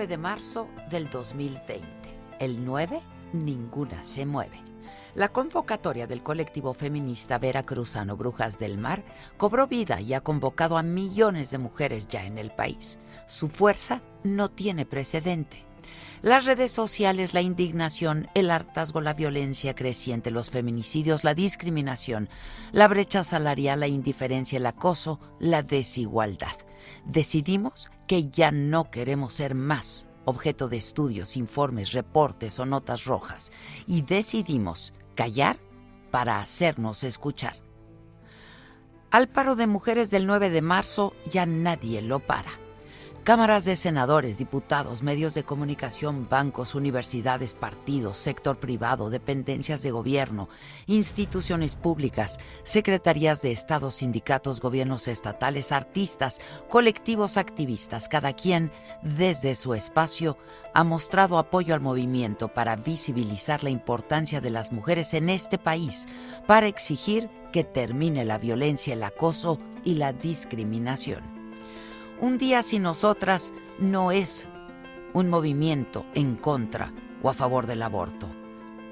9 de marzo del 2020. El 9, ninguna se mueve. La convocatoria del colectivo feminista Veracruzano Brujas del Mar cobró vida y ha convocado a millones de mujeres ya en el país. Su fuerza no tiene precedente. Las redes sociales, la indignación, el hartazgo, la violencia creciente, los feminicidios, la discriminación, la brecha salarial, la indiferencia, el acoso, la desigualdad. Decidimos que ya no queremos ser más objeto de estudios, informes, reportes o notas rojas y decidimos callar para hacernos escuchar. Al paro de mujeres del 9 de marzo ya nadie lo para. Cámaras de senadores, diputados, medios de comunicación, bancos, universidades, partidos, sector privado, dependencias de gobierno, instituciones públicas, secretarías de Estado, sindicatos, gobiernos estatales, artistas, colectivos activistas, cada quien desde su espacio ha mostrado apoyo al movimiento para visibilizar la importancia de las mujeres en este país, para exigir que termine la violencia, el acoso y la discriminación. Un día sin nosotras no es un movimiento en contra o a favor del aborto.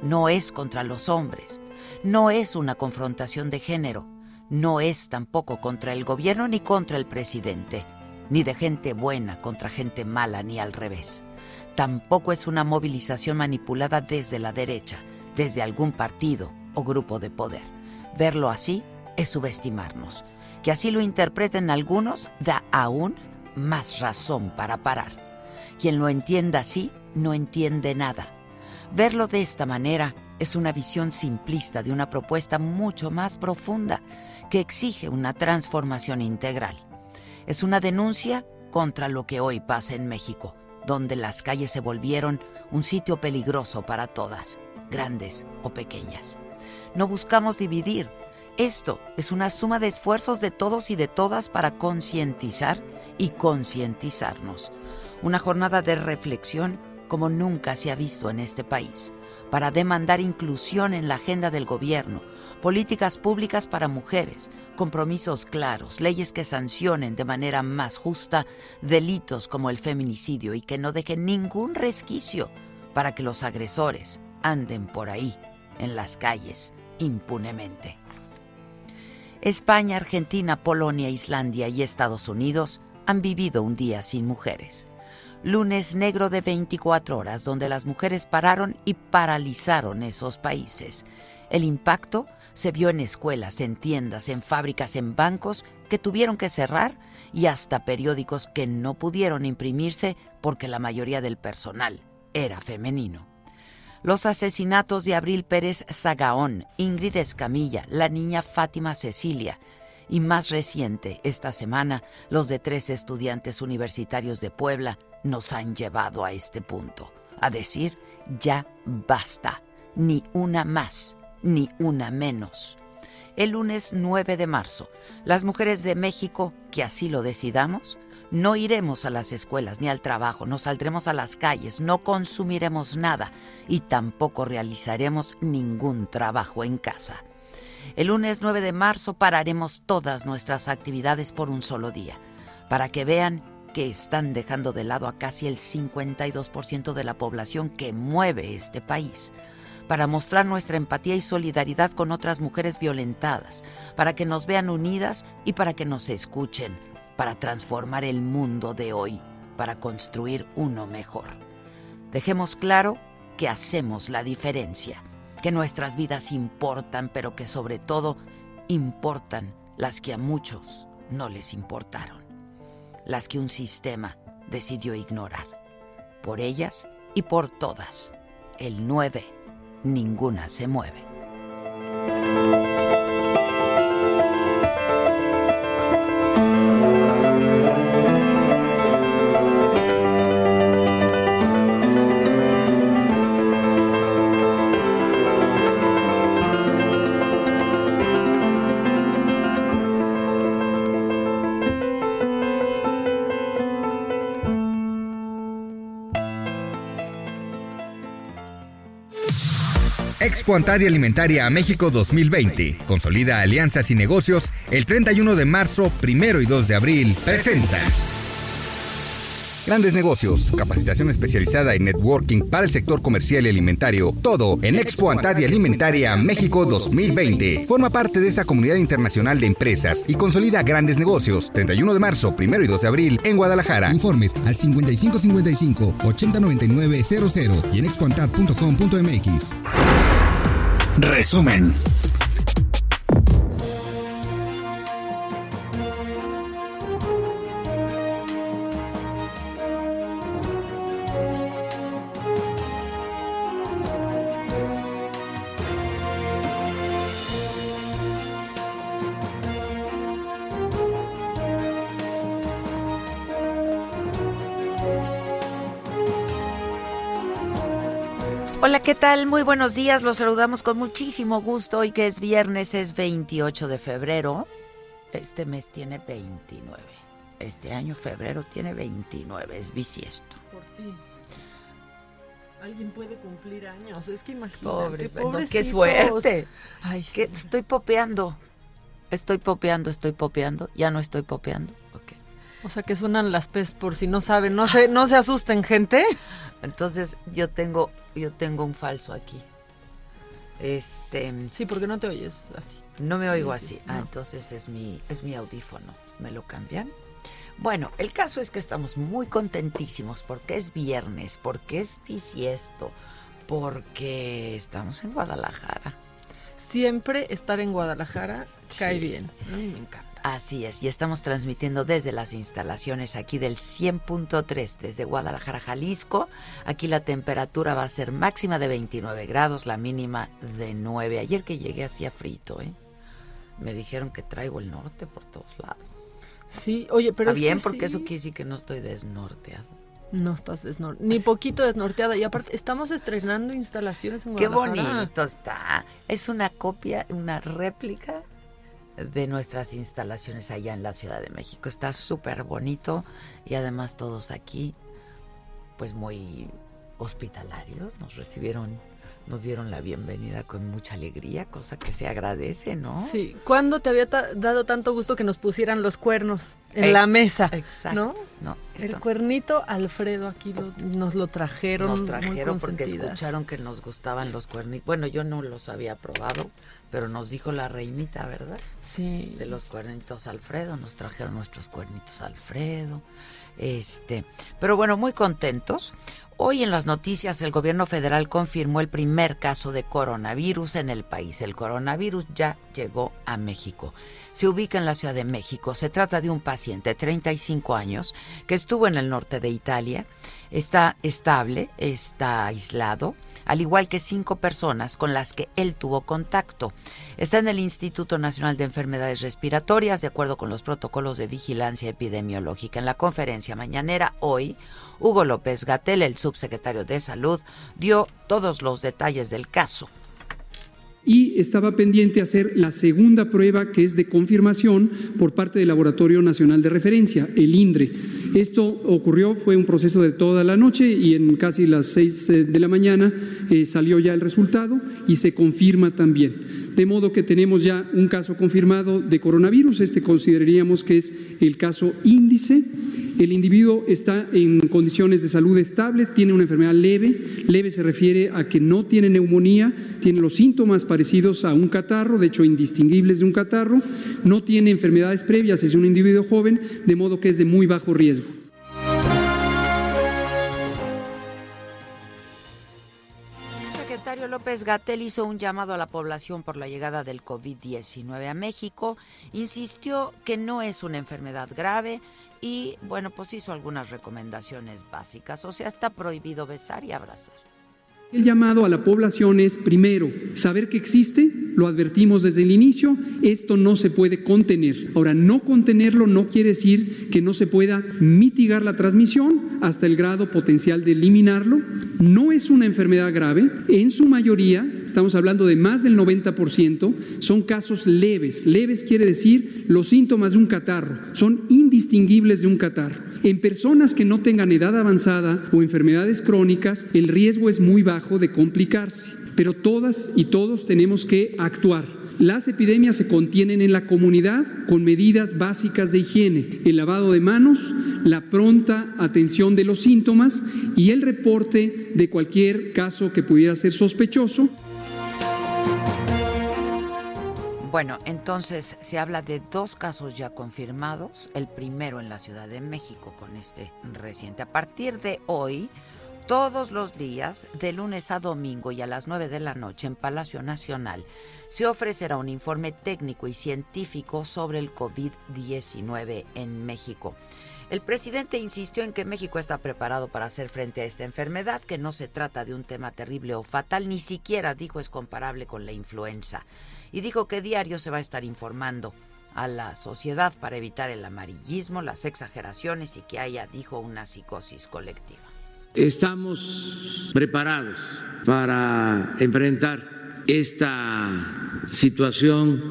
No es contra los hombres. No es una confrontación de género. No es tampoco contra el gobierno ni contra el presidente. Ni de gente buena contra gente mala ni al revés. Tampoco es una movilización manipulada desde la derecha, desde algún partido o grupo de poder. Verlo así es subestimarnos. Que así lo interpreten algunos da aún más razón para parar. Quien lo entienda así no entiende nada. Verlo de esta manera es una visión simplista de una propuesta mucho más profunda que exige una transformación integral. Es una denuncia contra lo que hoy pasa en México, donde las calles se volvieron un sitio peligroso para todas, grandes o pequeñas. No buscamos dividir. Esto es una suma de esfuerzos de todos y de todas para concientizar y concientizarnos. Una jornada de reflexión como nunca se ha visto en este país, para demandar inclusión en la agenda del gobierno, políticas públicas para mujeres, compromisos claros, leyes que sancionen de manera más justa delitos como el feminicidio y que no dejen ningún resquicio para que los agresores anden por ahí, en las calles, impunemente. España, Argentina, Polonia, Islandia y Estados Unidos han vivido un día sin mujeres. Lunes negro de 24 horas donde las mujeres pararon y paralizaron esos países. El impacto se vio en escuelas, en tiendas, en fábricas, en bancos que tuvieron que cerrar y hasta periódicos que no pudieron imprimirse porque la mayoría del personal era femenino. Los asesinatos de Abril Pérez Zagaón, Ingrid Escamilla, la niña Fátima Cecilia y más reciente, esta semana, los de tres estudiantes universitarios de Puebla nos han llevado a este punto, a decir, ya basta, ni una más ni una menos. El lunes 9 de marzo, las mujeres de México, que así lo decidamos, no iremos a las escuelas ni al trabajo, no saldremos a las calles, no consumiremos nada y tampoco realizaremos ningún trabajo en casa. El lunes 9 de marzo pararemos todas nuestras actividades por un solo día, para que vean que están dejando de lado a casi el 52% de la población que mueve este país para mostrar nuestra empatía y solidaridad con otras mujeres violentadas, para que nos vean unidas y para que nos escuchen, para transformar el mundo de hoy, para construir uno mejor. Dejemos claro que hacemos la diferencia, que nuestras vidas importan, pero que sobre todo importan las que a muchos no les importaron, las que un sistema decidió ignorar. Por ellas y por todas, el 9 ninguna se mueve. Expo Alimentaria a México 2020. Consolida alianzas y negocios el 31 de marzo, 1 y 2 de abril. Presenta. Grandes negocios, capacitación especializada y networking para el sector comercial y alimentario. Todo en Expo Antadia Alimentaria México 2020. Forma parte de esta comunidad internacional de empresas y consolida grandes negocios. 31 de marzo, 1 y 2 de abril en Guadalajara. Informes al 5555 809900 y en expoantad.com.mx. Resumen. ¿Qué tal? Muy buenos días. Los saludamos con muchísimo gusto. Hoy que es viernes, es 28 de febrero. Este mes tiene 29. Este año, febrero, tiene 29. Es bisiesto. Por fin. Alguien puede cumplir años. Es que imagínate. Pobre, pobrecitos. qué suerte. Ay, sí. Que estoy popeando. Estoy popeando, estoy popeando. Ya no estoy popeando. O sea que suenan las pes por si no saben. No se, no se asusten, gente. Entonces yo tengo, yo tengo un falso aquí. Este, Sí, porque no te oyes así. no me oigo Sí, sí, así. Ah, entonces es mi, es mi audífono. ¿Me lo cambian? Bueno, el caso es que estamos muy contentísimos porque es viernes, porque es bisiesto, porque estamos en Guadalajara. Siempre estar en Guadalajara cae bien. A mí me encanta. Así es, y estamos transmitiendo desde las instalaciones aquí del 100.3 desde Guadalajara, Jalisco. Aquí la temperatura va a ser máxima de 29 grados, la mínima de 9. Ayer que llegué hacía frito, ¿eh? Me dijeron que traigo el norte por todos lados. Sí, oye, pero Está es bien, que porque sí. eso quiere decir que no estoy desnorteado. No estás desnorteada. Ni poquito desnorteada. Y aparte, estamos estrenando instalaciones en Qué Guadalajara. bonito está. Es una copia, una réplica de nuestras instalaciones allá en la Ciudad de México. Está súper bonito y además todos aquí, pues muy hospitalarios nos recibieron nos dieron la bienvenida con mucha alegría, cosa que se agradece, ¿no? Sí. ¿Cuándo te había dado tanto gusto que nos pusieran los cuernos en la mesa? Exacto. ¿no? El cuernito Alfredo aquí nos lo trajeron. Nos trajeron porque escucharon que nos gustaban los cuernitos. Bueno, yo no los había probado, pero nos dijo la reinita, ¿verdad? Sí. De los cuernitos Alfredo, nos trajeron nuestros cuernitos Alfredo. Este, pero bueno, muy contentos. Hoy en las noticias el gobierno federal confirmó el primer caso de coronavirus en el país. El coronavirus ya llegó a México. Se ubica en la Ciudad de México. Se trata de un paciente de 35 años que estuvo en el norte de Italia. Está estable, está aislado, al igual que cinco personas con las que él tuvo contacto. Está en el Instituto Nacional de Enfermedades Respiratorias, de acuerdo con los protocolos de vigilancia epidemiológica. En la conferencia mañanera hoy, Hugo López Gatel, el subsecretario de Salud, dio todos los detalles del caso y estaba pendiente hacer la segunda prueba que es de confirmación por parte del Laboratorio Nacional de Referencia, el INDRE. Esto ocurrió, fue un proceso de toda la noche y en casi las seis eh, de la mañana eh, salió ya el resultado y se confirma también. De modo que tenemos ya un caso confirmado de coronavirus, este consideraríamos que es el caso índice el individuo está en condiciones de salud estable, tiene una enfermedad leve. Leve se refiere a que no tiene neumonía, tiene los síntomas parecidos a un catarro, de hecho indistinguibles de un catarro, no tiene enfermedades previas, es un individuo joven, de modo que es de muy bajo riesgo. secretario López Gatel hizo un llamado a la población por la llegada del COVID-19 a México. Insistió que no es una enfermedad grave y bueno, pues hizo algunas recomendaciones básicas, o sea, está prohibido besar y abrazar. El llamado a la población es, primero, saber que existe, lo advertimos desde el inicio, esto no se puede contener. Ahora, no contenerlo no quiere decir que no se pueda mitigar la transmisión hasta el grado potencial de eliminarlo. No es una enfermedad grave, en su mayoría, estamos hablando de más del 90%, son casos leves. Leves quiere decir los síntomas de un catarro, son indistinguibles de un catarro. En personas que no tengan edad avanzada o enfermedades crónicas, el riesgo es muy bajo de complicarse. Pero todas y todos tenemos que actuar. Las epidemias se contienen en la comunidad con medidas básicas de higiene, el lavado de manos, la pronta atención de los síntomas y el reporte de cualquier caso que pudiera ser sospechoso. Bueno, entonces se habla de dos casos ya confirmados, el primero en la Ciudad de México con este reciente. A partir de hoy, todos los días, de lunes a domingo y a las 9 de la noche en Palacio Nacional, se ofrecerá un informe técnico y científico sobre el COVID-19 en México. El presidente insistió en que México está preparado para hacer frente a esta enfermedad, que no se trata de un tema terrible o fatal, ni siquiera dijo es comparable con la influenza y dijo que diario se va a estar informando a la sociedad para evitar el amarillismo, las exageraciones y que haya, dijo, una psicosis colectiva. Estamos preparados para enfrentar esta situación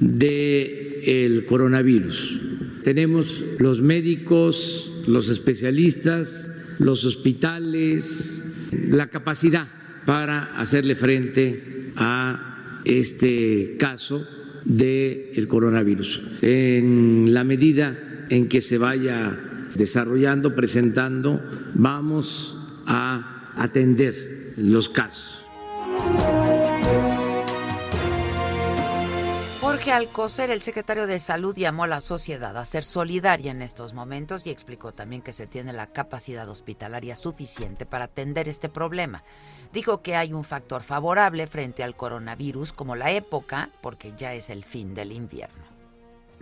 de el coronavirus. Tenemos los médicos, los especialistas, los hospitales, la capacidad para hacerle frente a este caso del coronavirus. En la medida en que se vaya desarrollando, presentando, vamos a atender los casos. Jorge Alcocer, el secretario de Salud, llamó a la sociedad a ser solidaria en estos momentos y explicó también que se tiene la capacidad hospitalaria suficiente para atender este problema. Dijo que hay un factor favorable frente al coronavirus como la época, porque ya es el fin del invierno.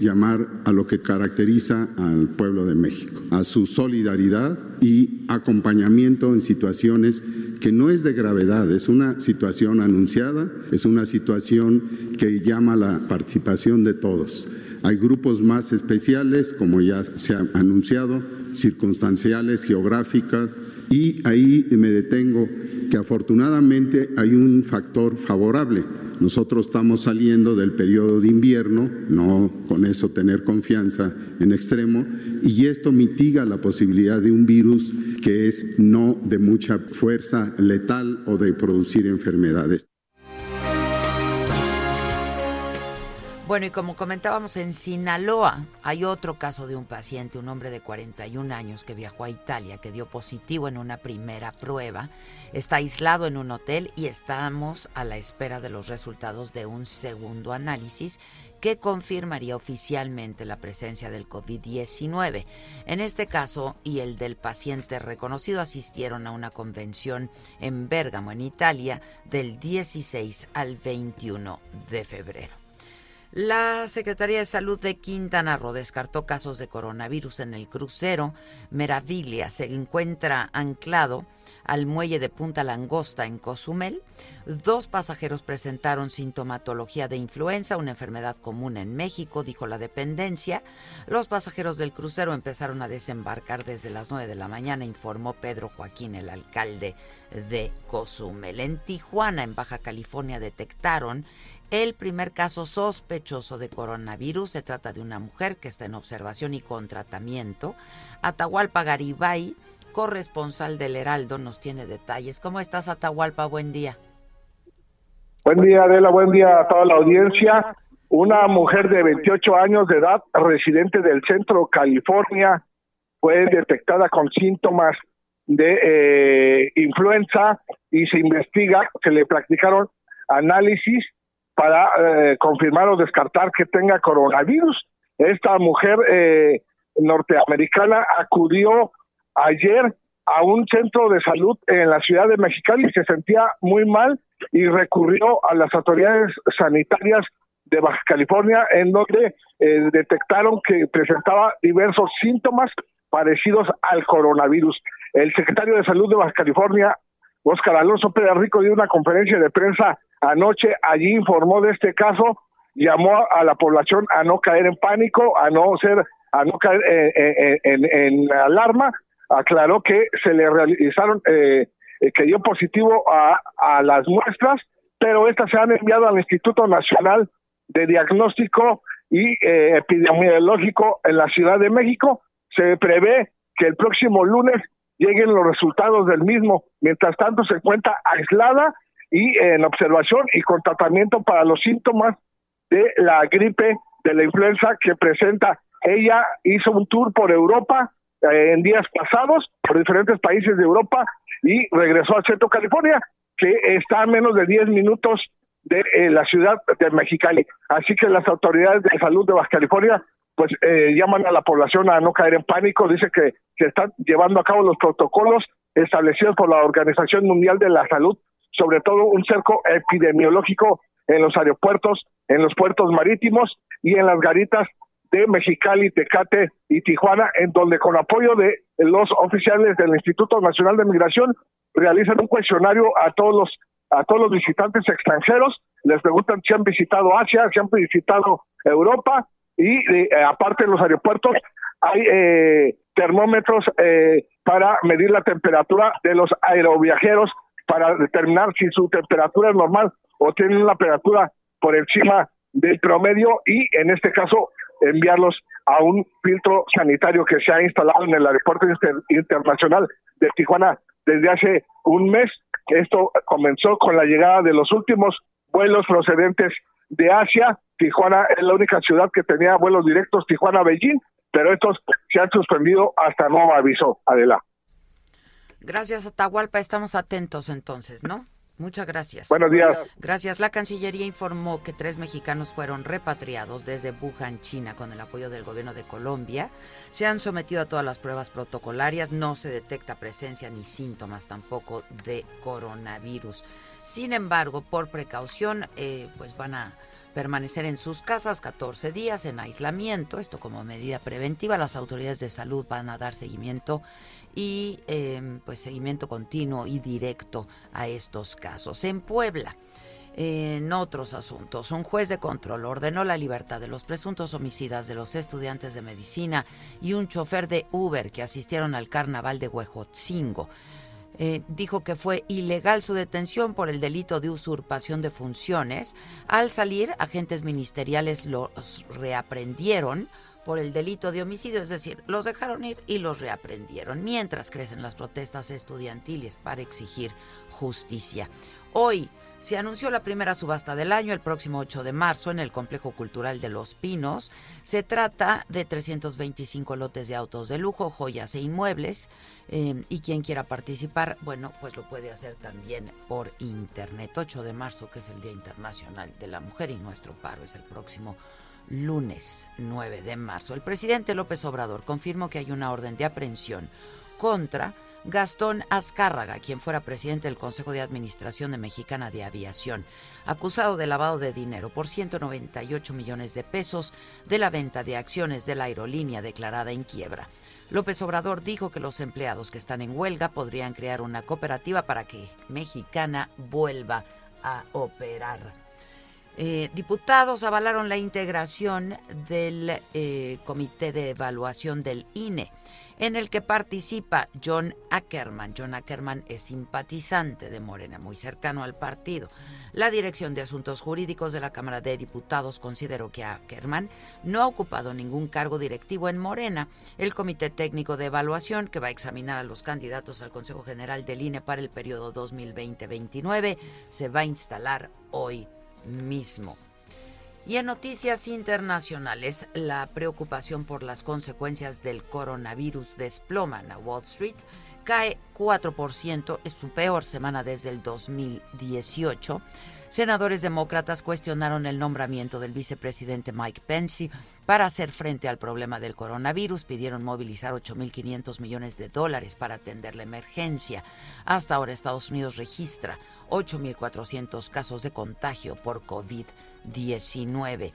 Llamar a lo que caracteriza al pueblo de México, a su solidaridad y acompañamiento en situaciones que no es de gravedad, es una situación anunciada, es una situación que llama la participación de todos. Hay grupos más especiales, como ya se ha anunciado, circunstanciales, geográficas, Y ahí me detengo que afortunadamente hay un factor favorable. Nosotros estamos saliendo del periodo de invierno, no con eso tener confianza en extremo, y esto mitiga la posibilidad de un virus que es no de mucha fuerza letal o de producir enfermedades. Bueno, y como comentábamos, en Sinaloa hay otro caso de un paciente, un hombre de 41 años que viajó a Italia, que dio positivo en una primera prueba. Está aislado en un hotel y estamos a la espera de los resultados de un segundo análisis que confirmaría oficialmente la presencia del COVID-19. En este caso y el del paciente reconocido asistieron a una convención en Bérgamo, en Italia, del 16 al 21 de febrero. La Secretaría de Salud de Quintana Roo descartó casos de coronavirus en el crucero Meraviglia. Se encuentra anclado al muelle de Punta Langosta en Cozumel. Dos pasajeros presentaron sintomatología de influenza, una enfermedad común en México, dijo la dependencia. Los pasajeros del crucero empezaron a desembarcar desde las 9 de la mañana, informó Pedro Joaquín, el alcalde de Cozumel. En Tijuana, en Baja California, detectaron el primer caso sospechoso de coronavirus. Se trata de una mujer que está en observación y con tratamiento. Atahualpa Garibay, corresponsal del Heraldo, nos tiene detalles. ¿Cómo estás, Atahualpa? Buen día. Buen día, Adela. Buen día a toda la audiencia. Una mujer de 28 años de edad, residente del centro California, fue detectada con síntomas de eh, influenza y se investiga que le practicaron análisis para eh, confirmar o descartar que tenga coronavirus. Esta mujer eh, norteamericana acudió ayer a un centro de salud en la ciudad de Mexicali se sentía muy mal y recurrió a las autoridades sanitarias de Baja California en donde eh, detectaron que presentaba diversos síntomas parecidos al coronavirus. El secretario de Salud de Baja California, Oscar Alonso Pérez Rico, dio una conferencia de prensa Anoche allí informó de este caso, llamó a la población a no caer en pánico, a no ser, a no caer en, alarma, aclaró que se le realizaron, eh, eh, que dio positivo a, a las muestras, pero estas se han enviado al Instituto Nacional de Diagnóstico y eh, Epidemiológico en la Ciudad de México. Se prevé que el próximo lunes lleguen los resultados del mismo. Mientras tanto, se encuentra aislada y en observación y con tratamiento para los síntomas de la gripe de la influenza que presenta. Ella hizo un tour por Europa eh, en días pasados, por diferentes países de Europa y regresó a Centro California, que está a menos de 10 minutos de eh, la ciudad de Mexicali. Así que las autoridades de salud de Baja California pues eh, llaman a la población a no caer en pánico, dice que se están llevando a cabo los protocolos establecidos por la Organización Mundial de la Salud sobre todo un cerco epidemiológico en los aeropuertos, en los puertos marítimos y en las garitas de Mexicali, Tecate y Tijuana, en donde con apoyo de los oficiales del Instituto Nacional de Migración realizan un cuestionario a todos los a todos los visitantes extranjeros, les preguntan si han visitado Asia, si han visitado Europa y eh, aparte en los aeropuertos hay eh, termómetros eh, para medir la temperatura de los aeroviajeros para determinar si su temperatura es normal o tiene una temperatura por encima del promedio y en este caso enviarlos a un filtro sanitario que se ha instalado en el aeropuerto internacional de Tijuana desde hace un mes. Esto comenzó con la llegada de los últimos vuelos procedentes de Asia. Tijuana es la única ciudad que tenía vuelos directos Tijuana-Beijing, pero estos se han suspendido hasta nuevo aviso. Adelante. Gracias, Atahualpa. Estamos atentos entonces, ¿no? Muchas gracias. Buenos días. Gracias. La Cancillería informó que tres mexicanos fueron repatriados desde Wuhan, China, con el apoyo del gobierno de Colombia. Se han sometido a todas las pruebas protocolarias. No se detecta presencia ni síntomas tampoco de coronavirus. Sin embargo, por precaución, eh, pues van a permanecer en sus casas 14 días en aislamiento. Esto como medida preventiva. Las autoridades de salud van a dar seguimiento y em, pues seguimiento continuo y directo a estos casos. En Puebla, en otros asuntos, un juez de control ordenó la libertad de los presuntos homicidas de los estudiantes de medicina y un chofer de Uber que asistieron al carnaval de Huejotzingo. Eh, dijo que fue ilegal su detención por el delito de usurpación de funciones. Al salir, agentes ministeriales los reaprendieron por el delito de homicidio, es decir, los dejaron ir y los reaprendieron, mientras crecen las protestas estudiantiles para exigir justicia. Hoy se anunció la primera subasta del año el próximo 8 de marzo en el Complejo Cultural de Los Pinos. Se trata de 325 lotes de autos de lujo, joyas e inmuebles. Eh, y quien quiera participar, bueno, pues lo puede hacer también por internet. 8 de marzo, que es el Día Internacional de la Mujer y nuestro paro es el próximo lunes 9 de marzo. El presidente López Obrador confirmó que hay una orden de aprehensión contra Gastón Azcárraga, quien fuera presidente del Consejo de Administración de Mexicana de Aviación, acusado de lavado de dinero por 198 millones de pesos de la venta de acciones de la aerolínea declarada en quiebra. López Obrador dijo que los empleados que están en huelga podrían crear una cooperativa para que Mexicana vuelva a operar. Eh, diputados avalaron la integración del eh, Comité de Evaluación del INE en el que participa John Ackerman. John Ackerman es simpatizante de Morena, muy cercano al partido. La Dirección de Asuntos Jurídicos de la Cámara de Diputados consideró que Ackerman no ha ocupado ningún cargo directivo en Morena. El Comité Técnico de Evaluación, que va a examinar a los candidatos al Consejo General del INE para el periodo 2020-29, se va a instalar hoy mismo. Y en noticias internacionales, la preocupación por las consecuencias del coronavirus desploma en Wall Street. Cae 4%, es su peor semana desde el 2018. Senadores demócratas cuestionaron el nombramiento del vicepresidente Mike Pence para hacer frente al problema del coronavirus. Pidieron movilizar 8.500 millones de dólares para atender la emergencia. Hasta ahora Estados Unidos registra 8.400 casos de contagio por COVID-19. 19.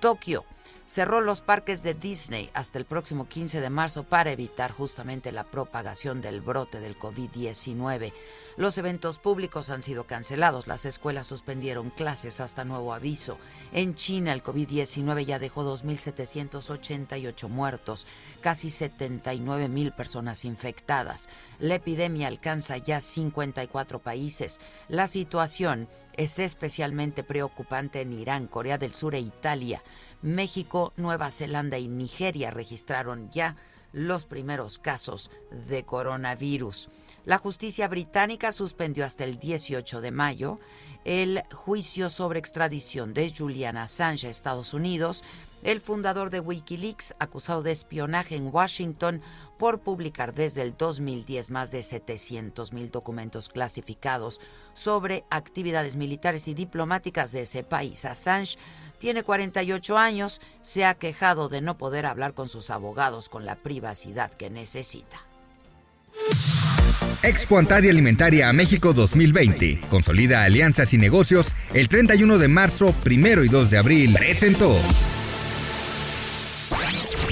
Tokio cerró los parques de Disney hasta el próximo 15 de marzo para evitar justamente la propagación del brote del COVID-19. Los eventos públicos han sido cancelados, las escuelas suspendieron clases hasta nuevo aviso. En China el COVID-19 ya dejó 2.788 muertos, casi 79.000 personas infectadas. La epidemia alcanza ya 54 países. La situación es especialmente preocupante en Irán, Corea del Sur e Italia. México, Nueva Zelanda y Nigeria registraron ya los primeros casos de coronavirus. La justicia británica suspendió hasta el 18 de mayo el juicio sobre extradición de Julian Assange a Estados Unidos, el fundador de Wikileaks, acusado de espionaje en Washington por publicar desde el 2010 más de 700 mil documentos clasificados sobre actividades militares y diplomáticas de ese país. Assange tiene 48 años, se ha quejado de no poder hablar con sus abogados con la privacidad que necesita. Expo Antaria Alimentaria a México 2020. Consolida alianzas y negocios el 31 de marzo, 1 y 2 de abril. Presentó.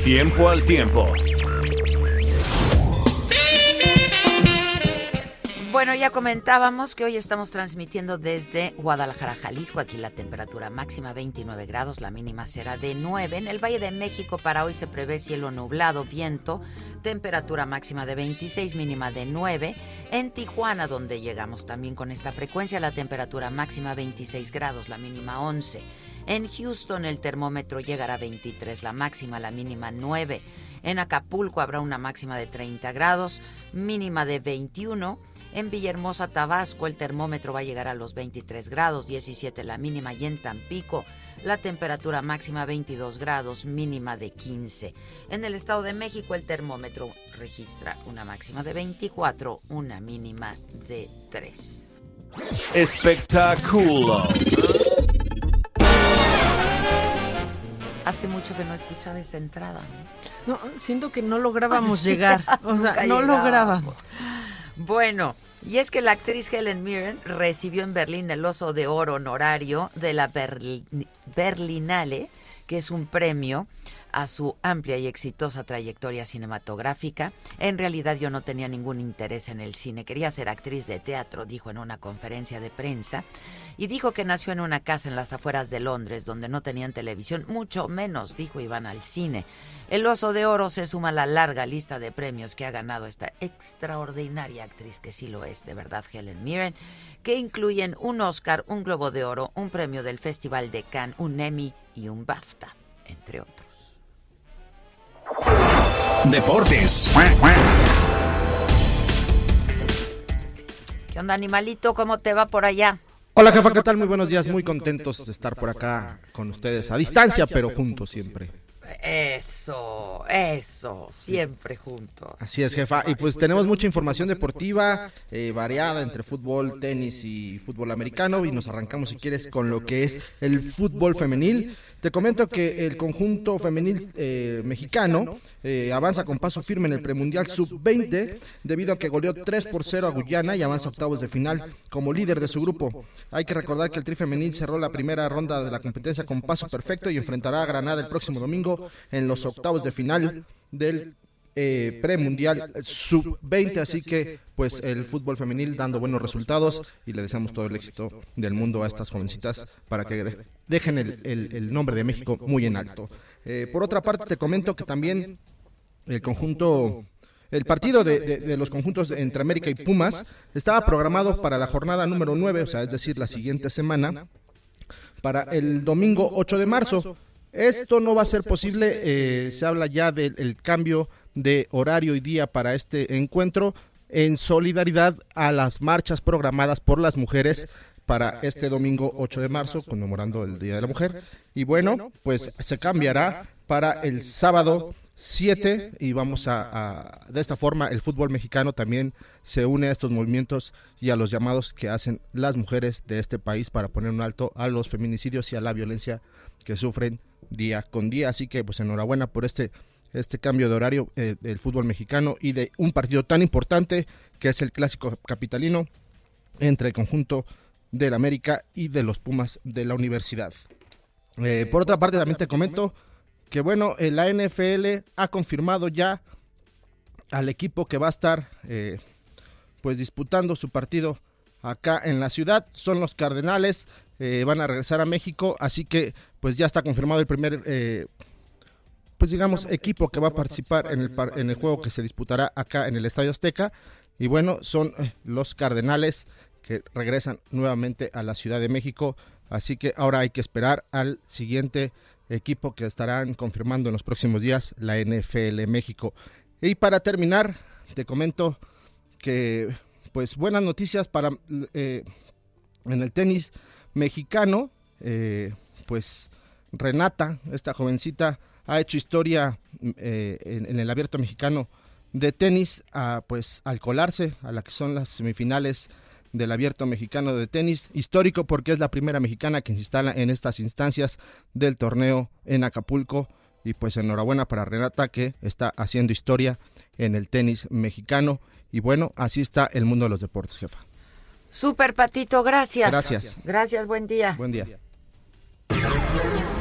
Tiempo al tiempo. Bueno, ya comentábamos que hoy estamos transmitiendo desde Guadalajara, Jalisco. Aquí la temperatura máxima 29 grados, la mínima será de 9. En el Valle de México para hoy se prevé cielo nublado, viento, temperatura máxima de 26, mínima de 9. En Tijuana, donde llegamos también con esta frecuencia, la temperatura máxima 26 grados, la mínima 11. En Houston el termómetro llegará a 23, la máxima, la mínima 9. En Acapulco habrá una máxima de 30 grados, mínima de 21. En Villahermosa, Tabasco, el termómetro va a llegar a los 23 grados, 17 la mínima, y en Tampico, la temperatura máxima 22 grados, mínima de 15. En el Estado de México, el termómetro registra una máxima de 24, una mínima de 3. Espectáculo. Hace mucho que no escuchaba esa entrada. No, siento que no lográbamos llegar. O sea, no lográbamos. Bueno, y es que la actriz Helen Mirren recibió en Berlín el Oso de Oro honorario de la Berlinale, que es un premio a su amplia y exitosa trayectoria cinematográfica. En realidad yo no tenía ningún interés en el cine, quería ser actriz de teatro, dijo en una conferencia de prensa, y dijo que nació en una casa en las afueras de Londres donde no tenían televisión, mucho menos, dijo, iban al cine. El Oso de Oro se suma a la larga lista de premios que ha ganado esta extraordinaria actriz, que sí lo es, de verdad, Helen Mirren, que incluyen un Oscar, un Globo de Oro, un premio del Festival de Cannes, un Emmy y un BAFTA, entre otros. Deportes. ¿Qué onda, animalito? ¿Cómo te va por allá? Hola jefa, ¿qué tal? Muy buenos días, muy contentos de estar por acá con ustedes a distancia, pero juntos siempre. Eso, eso, siempre juntos. Así es, jefa. Y pues tenemos mucha información deportiva eh, variada entre fútbol, tenis y fútbol americano. Y nos arrancamos, si quieres, con lo que es el fútbol femenil. Te comento que el conjunto femenil eh, mexicano eh, avanza con paso firme en el premundial sub-20 debido a que goleó 3 por 0 a Guyana y avanza octavos de final como líder de su grupo. Hay que recordar que el tri femenil cerró la primera ronda de la competencia con paso perfecto y enfrentará a Granada el próximo domingo en los octavos de final del eh, premundial sub-20, así que pues el fútbol femenil dando buenos resultados y le deseamos todo el éxito del mundo a estas jovencitas para que dejen el, nombre de México muy en alto. Eh, por otra parte, te comento que también el conjunto... El partido de, los conjuntos entre América y Pumas estaba programado para la jornada número 9, o sea, es decir, la siguiente semana, para el domingo 8 de marzo. Esto no va a ser posible, eh, se habla ya del cambio de horario y día para este encuentro en solidaridad a las marchas programadas por las mujeres para este domingo 8 de marzo, conmemorando el Día de la Mujer. Y bueno, pues se cambiará para el sábado 7 y vamos a, de esta forma el fútbol mexicano también se une a estos movimientos y a los llamados que hacen las mujeres de este país para poner un alto a los feminicidios y a la violencia que sufren día con día. Así que pues enhorabuena por este, este cambio de horario eh, del fútbol mexicano y de un partido tan importante que es el clásico capitalino entre el conjunto del América y de los Pumas de la universidad. Eh, por otra parte también te comento que bueno, eh, la NFL ha confirmado ya al equipo que va a estar pues disputando su partido acá en la ciudad. Son los Cardenales, van a regresar a México, así que pues ya está confirmado el primer, eh, pues digamos, equipo que va a participar en el, en el juego que se disputará acá en el Estadio Azteca. Y bueno, son eh, los Cardenales que regresan nuevamente a la Ciudad de México. Así que ahora hay que esperar al siguiente equipo que estarán confirmando en los próximos días la NFL México. Y para terminar, te comento que pues buenas noticias para eh, en el tenis mexicano. pues Renata, esta jovencita, ha hecho historia eh, en, el abierto mexicano de tenis, a, pues al colarse a la que son las semifinales del abierto mexicano de tenis, histórico porque es la primera mexicana que se instala en estas instancias del torneo en Acapulco. Y pues enhorabuena para Renata que está haciendo historia en el tenis mexicano. Y bueno, así está el mundo de los deportes, jefa. Super Patito, gracias. Gracias. Gracias, buen día. Buen día.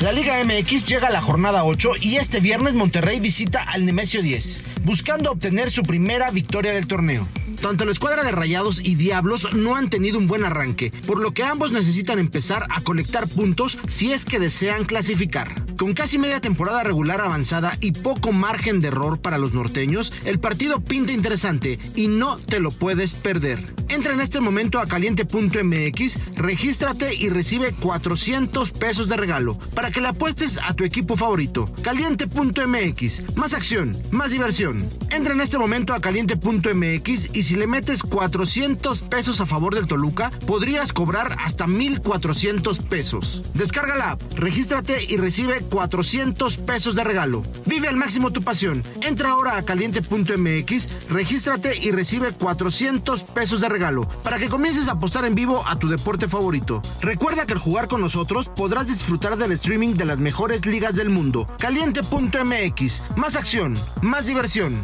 La Liga MX llega a la jornada 8 y este viernes Monterrey visita al Nemesio 10, buscando obtener su primera victoria del torneo. Tanto la escuadra de Rayados y Diablos no han tenido un buen arranque, por lo que ambos necesitan empezar a colectar puntos si es que desean clasificar. Con casi media temporada regular avanzada y poco margen de error para los norteños, el partido pinta interesante y no te lo puedes perder. Entra en este momento a caliente.mx, regístrate y recibe 400 pesos de regalo para que le apuestes a tu equipo favorito. Caliente.mx, más acción, más diversión. Entra en este momento a caliente.mx y si le metes 400 pesos a favor del Toluca, podrías cobrar hasta 1400 pesos. Descarga la app, regístrate y recibe 400 pesos de regalo. Vive al máximo tu pasión. Entra ahora a caliente.mx, regístrate y recibe 400 pesos de regalo para que comiences a apostar en vivo a tu deporte favorito. Recuerda que al jugar con nosotros podrás disfrutar del streaming de las mejores ligas del mundo. Caliente.mx, más acción, más diversión.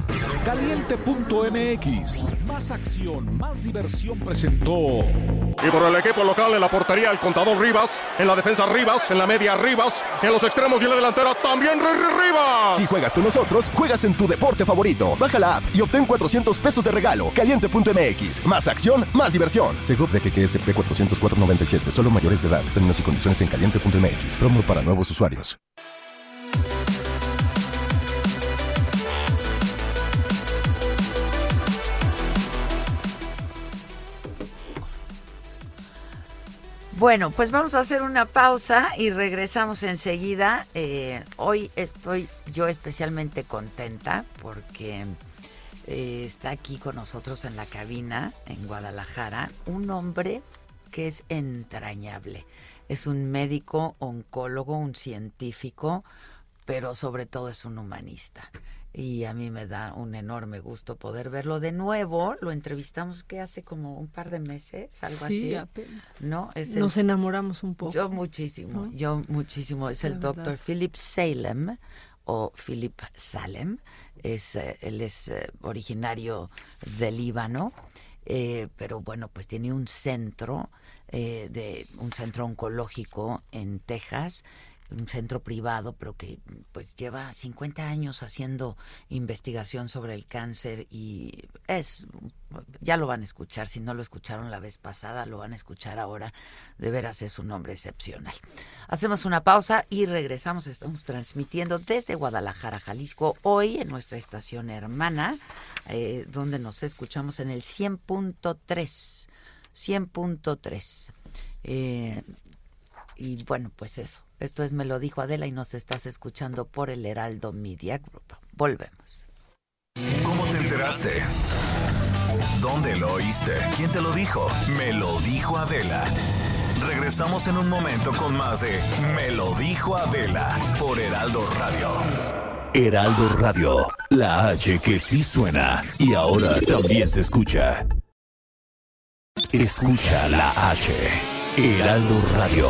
Caliente.mx, más acción, más diversión presentó. Y por el equipo local en la portería el contador Rivas, en la defensa Rivas, en la media Rivas, en los extremos y en la delantera también Rivas. Si juegas con nosotros, juegas en tu deporte favorito. Baja la app y obtén 400 pesos de regalo. Caliente.mx, más acción, más diversión. Segov de GGSP 40497, solo mayores de edad. Términos y condiciones en caliente.mx. Promo para nuevos usuarios. Bueno, pues vamos a hacer una pausa y regresamos enseguida. Eh, hoy estoy yo especialmente contenta porque eh, está aquí con nosotros en la cabina en Guadalajara un hombre que es entrañable. Es un médico, oncólogo, un científico, pero sobre todo es un humanista y a mí me da un enorme gusto poder verlo de nuevo. Lo entrevistamos que hace como un par de meses, algo sí, así. Apenas. ¿No? Nos enamoramos un poco. Yo muchísimo, yo muchísimo. Es el doctor Philip Salem o Philip Salem. Es, eh, él es eh, originario del Líbano. Eh, pero bueno, pues tiene un centro de un centro oncológico en Texas un centro privado, pero que pues lleva 50 años haciendo investigación sobre el cáncer y es, ya lo van a escuchar, si no lo escucharon la vez pasada, lo van a escuchar ahora, de veras es un hombre excepcional. Hacemos una pausa y regresamos, estamos transmitiendo desde Guadalajara, Jalisco, hoy en nuestra estación hermana, eh, donde nos escuchamos en el 100.3, 100.3. Eh, y bueno, pues eso. Esto es Me lo dijo Adela y nos estás escuchando por el Heraldo Media Group. Volvemos. ¿Cómo te enteraste? ¿Dónde lo oíste? ¿Quién te lo dijo? Me lo dijo Adela. Regresamos en un momento con más de Me lo dijo Adela por Heraldo Radio. Heraldo Radio, la H que sí suena y ahora también se escucha. Escucha la H. Heraldo Radio.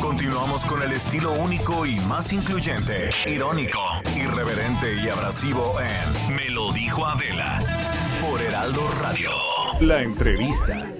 Continuamos con el estilo único y más incluyente, irónico, irreverente y abrasivo en Me lo dijo Adela por Heraldo Radio. La entrevista.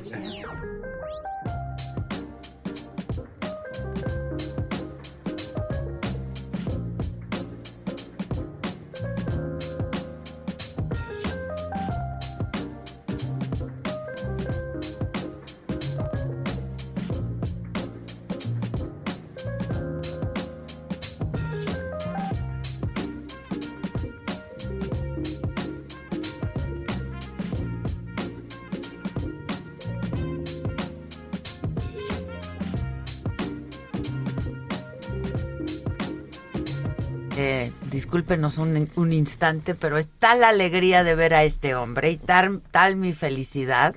Discúlpenos un, un, instante, pero es tal la alegría de ver a este hombre y tal, tal mi felicidad,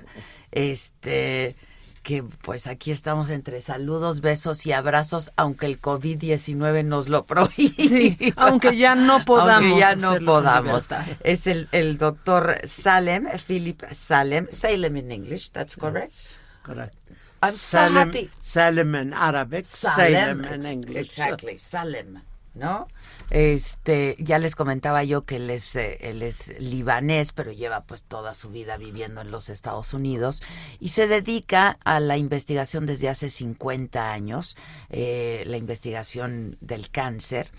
este que pues aquí estamos entre saludos, besos y abrazos, aunque el COVID-19 nos lo prohíbe. aunque ya no podamos. Aunque ya no podamos. Es el, el doctor Salem, Philip Salem, Salem in English, that's correct? correct. I'm Salem, so happy. Salem in Arabic, Salem, Salem in English. Exactly, Salem, ¿no? Este, ya les comentaba yo que él es, eh, él es libanés, pero lleva pues toda su vida viviendo en los Estados Unidos y se dedica a la investigación desde hace 50 años, eh, la investigación del cáncer.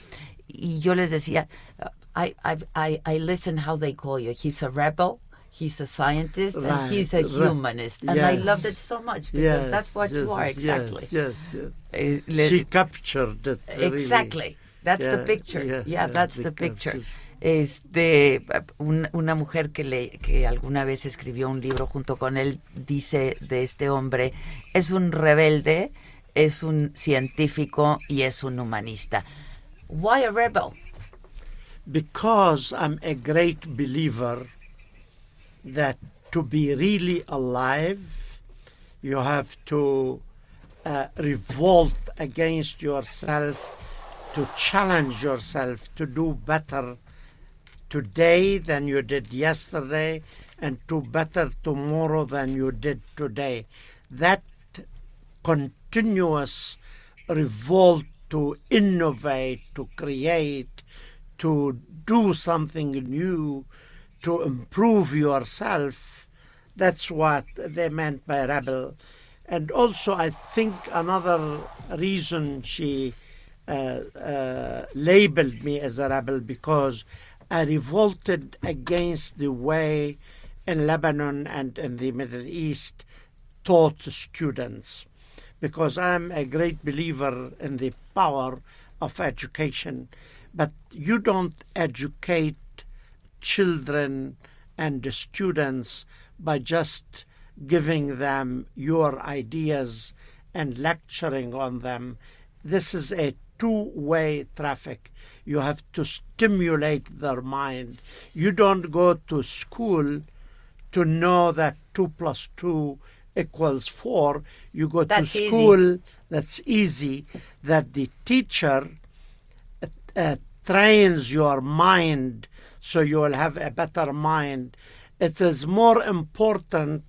Y yo les decía, I, I, I, I listen how they call you. He's a rebel. He's a scientist Right, and he's a right. humanist, and I Yes. loved it so much because Yes, that's what you are exactly. Yes, yes. Eh, she captured it. really. Exactly. That's the picture. yeah, that's the picture. Este, un- una mujer que le, que alguna vez escribió un libro junto con él dice de este hombre es un rebelde, es un científico y es un humanista. Why a rebel? Because I'm a great believer that to be really alive, you have to uh, revolt against yourself, to challenge yourself to do better today than you did yesterday and do better tomorrow than you did today. That continuous revolt to innovate, to create, to do something new, to improve yourself. That's what they meant by rebel. And also, I think another reason she Uh, uh, labeled me as a rebel because I revolted against the way in Lebanon and in the Middle East taught students because I'm a great believer in the power of education. But you don't educate children and students by just giving them your ideas and lecturing on them. This is a two way traffic. You have to stimulate their mind. You don't go to school to know that 2 plus 2 equals 4. You go that's to school, easy. that's easy, that the teacher uh, uh, trains your mind so you will have a better mind. It is more important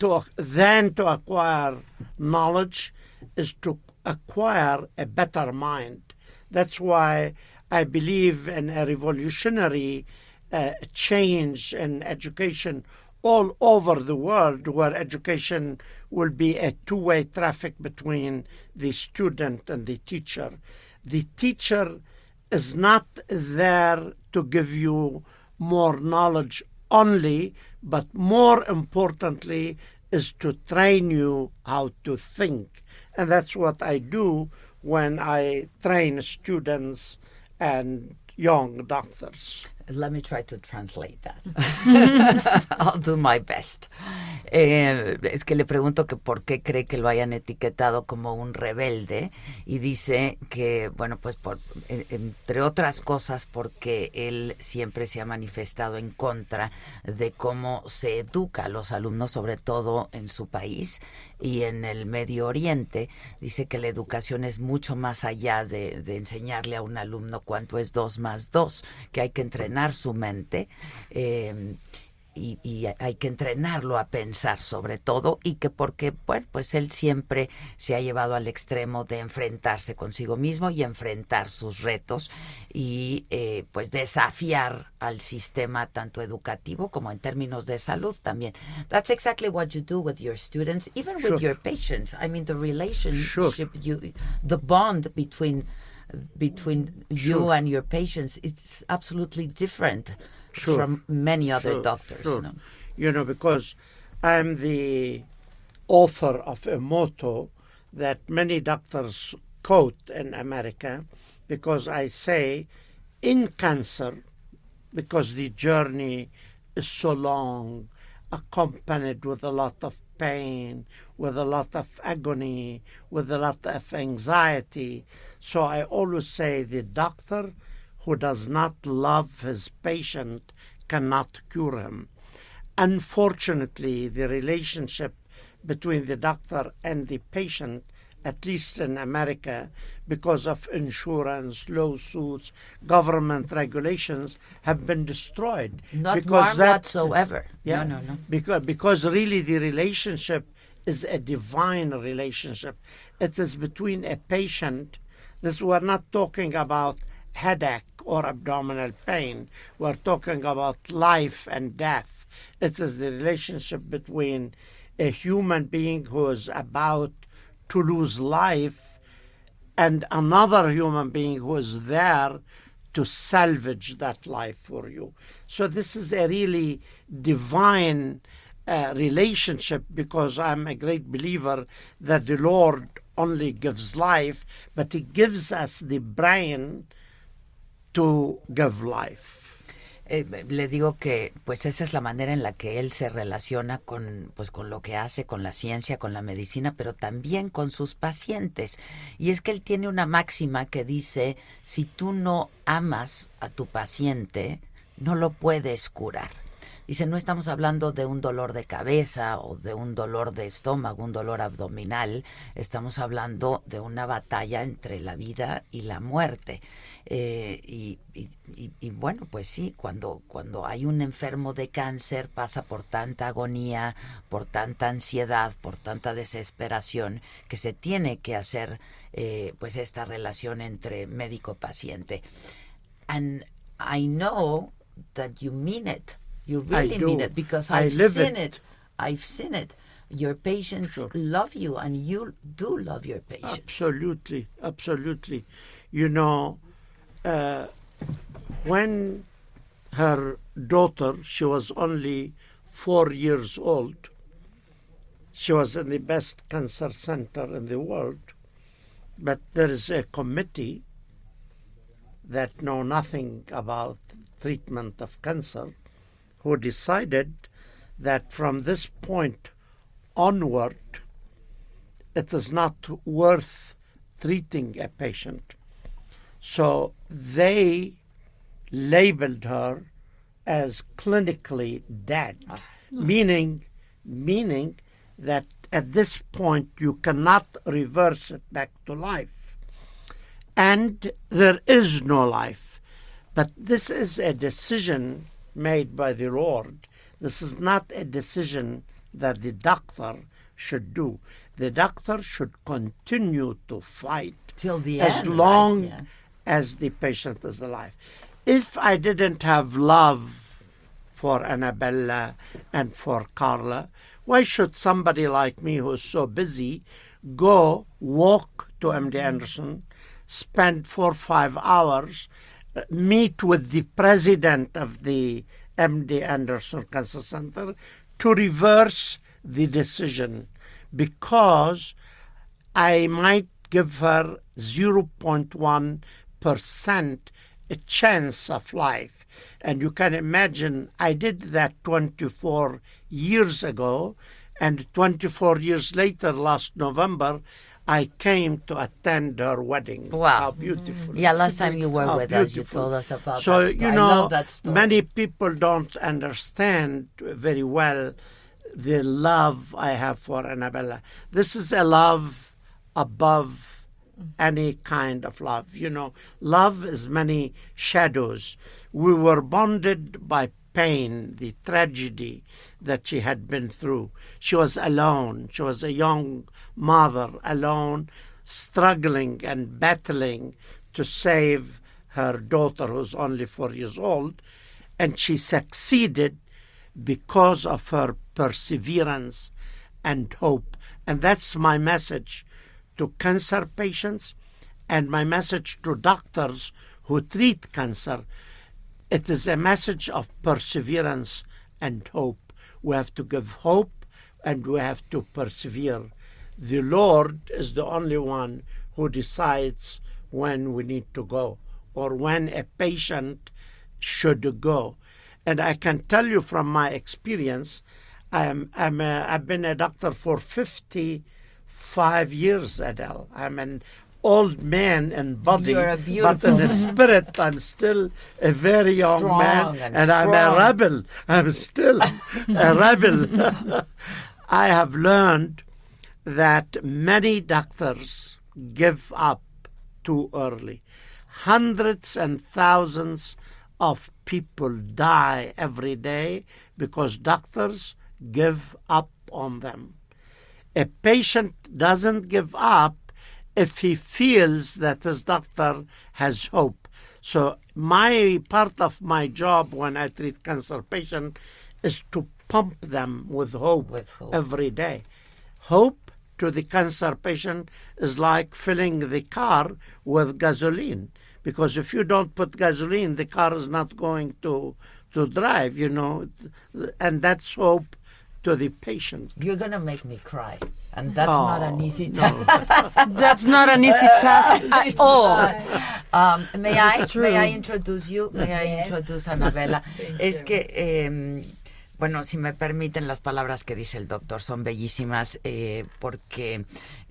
to, than to acquire knowledge is to acquire a better mind. That's why I believe in a revolutionary uh, change in education all over the world where education will be a two-way traffic between the student and the teacher. The teacher is not there to give you more knowledge only, but more importantly is to train you how to think. And that's what I do when I train students and young doctors. Let me try to translate that. I'll do my best. Eh, es que le pregunto que por qué cree que lo hayan etiquetado como un rebelde y dice que, bueno, pues por, entre otras cosas porque él siempre se ha manifestado en contra de cómo se educa a los alumnos, sobre todo en su país y en el Medio Oriente. Dice que la educación es mucho más allá de, enseñarle a un alumno cuánto es dos más dos, que hay que entrenar su mente. Eh, y, hay que entrenarlo a pensar sobre todo y que porque bueno pues él siempre se ha llevado al extremo de enfrentarse consigo mismo y enfrentar sus retos y eh, pues desafiar al sistema tanto educativo como en términos de salud también. That's exactly what you do with your students even with your patients. I mean the relationship you the bond between between sure. you and your patients is absolutely different sure. from many other sure. doctors. Sure. No? You know, because I'm the author of a motto that many doctors quote in America because I say in cancer, because the journey is so long, accompanied with a lot of pain, with a lot of agony, with a lot of anxiety. So I always say the doctor who does not love his patient cannot cure him. Unfortunately, the relationship between the doctor and the patient, at least in America, because of insurance, lawsuits, government regulations, have been destroyed. Not because that, whatsoever. Yeah, no, no, no. Because, because really the relationship is a divine relationship. It is between a patient. This we're not talking about headache or abdominal pain. We're talking about life and death. It is the relationship between a human being who is about to lose life and another human being who is there to salvage that life for you. So this is a really divine uh, relationship because I'm a great believer that the Lord only gives life, but He gives us the brain to give life. Eh, le digo que pues esa es la manera en la que él se relaciona con pues con lo que hace con la ciencia con la medicina pero también con sus pacientes y es que él tiene una máxima que dice si tú no amas a tu paciente no lo puedes curar Dice, no estamos hablando de un dolor de cabeza o de un dolor de estómago, un dolor abdominal, estamos hablando de una batalla entre la vida y la muerte. Eh, y, bueno, pues sí, cuando, cuando hay un enfermo de cáncer pasa por tanta agonía, por tanta ansiedad, por tanta desesperación, que se tiene que hacer eh, pues esta relación entre médico-paciente. And I know that you mean it. You really mean it because I've seen it. I've seen it. Your patients sure. love you and you do love your patients. Absolutely, absolutely. You know, uh, when her daughter, she was only four years old, she was in the best cancer center in the world, but there is a committee that know nothing about treatment of cancer who decided that from this point onward it is not worth treating a patient. So they labeled her as clinically dead, ah. meaning meaning that at this point you cannot reverse it back to life. And there is no life. But this is a decision made by the Lord. This is not a decision that the doctor should do. The doctor should continue to fight till the as end, long right? yeah. as the patient is alive. If I didn't have love for Annabella and for Carla, why should somebody like me who's so busy go walk to MD Anderson, spend four or five hours, meet with the president of the MD Anderson Cancer Center to reverse the decision because I might give her 0.1% a chance of life. And you can imagine I did that 24 years ago, and 24 years later, last November, I came to attend her wedding. Wow. How beautiful. Mm-hmm. Yeah, last time you were How with beautiful. us, you told us about so, that. you know, many people don't understand very well the love I have for Annabella. This is a love above mm-hmm. any kind of love. You know, love is many shadows. We were bonded by pain, the tragedy that she had been through. She was alone. She was a young mother, alone, struggling and battling to save her daughter, who's only four years old. And she succeeded because of her perseverance and hope. And that's my message to cancer patients and my message to doctors who treat cancer. It is a message of perseverance and hope. We have to give hope and we have to persevere. The Lord is the only one who decides when we need to go or when a patient should go. And I can tell you from my experience, I'm, I'm a, I've been a doctor for 55 years, Adele. I'm an old man in body, but in the spirit, I'm still a very young strong man, and, and I'm a rebel. I'm still a rebel. I have learned that many doctors give up too early. Hundreds and thousands of people die every day because doctors give up on them. A patient doesn't give up if he feels that his doctor has hope. So my part of my job when I treat cancer patients is to pump them with hope, with hope. every day. Hope to the cancer patient is like filling the car with gasoline because if you don't put gasoline the car is not going to to drive you know and that's hope to the patient You're going to make me cry. And that's Oh, not an easy no. task. That's not an easy task at all. Um, may I It's may I true. introduce you? May I introduce Anabela? es que eh, bueno, si me permiten las palabras que dice el doctor son bellísimas eh, porque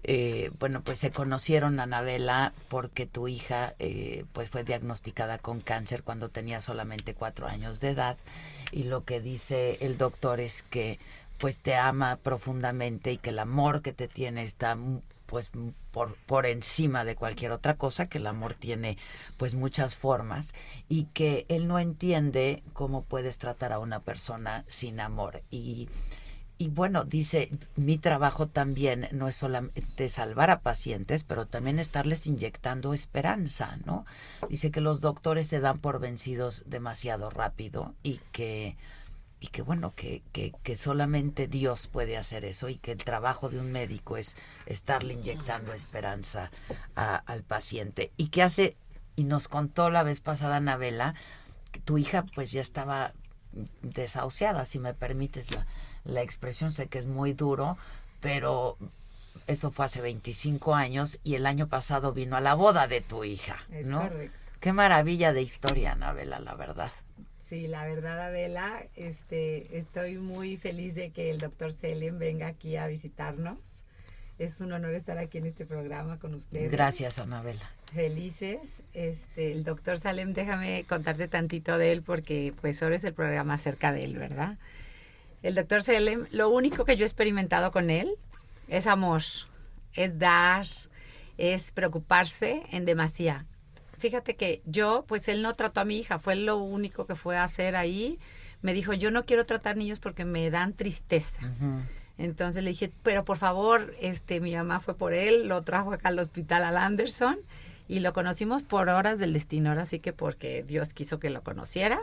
eh, bueno, pues se conocieron Anabela porque tu hija eh, pues fue diagnosticada con cáncer cuando tenía solamente cuatro años de edad y lo que dice el doctor es que pues te ama profundamente y que el amor que te tiene está pues por, por encima de cualquier otra cosa, que el amor tiene pues muchas formas y que él no entiende cómo puedes tratar a una persona sin amor y y bueno, dice, mi trabajo también no es solamente salvar a pacientes, pero también estarles inyectando esperanza, ¿no? Dice que los doctores se dan por vencidos demasiado rápido y que, y que bueno, que, que, que solamente Dios puede hacer eso y que el trabajo de un médico es estarle inyectando esperanza al paciente. Y que hace, y nos contó la vez pasada Anabela, que tu hija pues ya estaba desahuciada, si me permites la la expresión, sé que es muy duro, pero eso fue hace 25 años y el año pasado vino a la boda de tu hija, ¿no? Qué maravilla de historia, Anabela, la verdad. Sí, la verdad, Adela, este, estoy muy feliz de que el doctor Selem venga aquí a visitarnos. Es un honor estar aquí en este programa con ustedes. Gracias, Anabela. Felices. Este, el doctor Salem, déjame contarte tantito de él porque pues ahora es el programa acerca de él, ¿verdad? el doctor Selem, lo único que yo he experimentado con él es amor, es dar, es preocuparse en demasía. Fíjate que yo, pues él no trató a mi hija, fue lo único que fue a hacer ahí. Me dijo, yo no quiero tratar niños porque me dan tristeza. Entonces le dije, pero por favor, este, mi mamá fue por él, lo trajo acá al hospital al Anderson y lo conocimos por horas del destino, ahora sí que porque Dios quiso que lo conociera.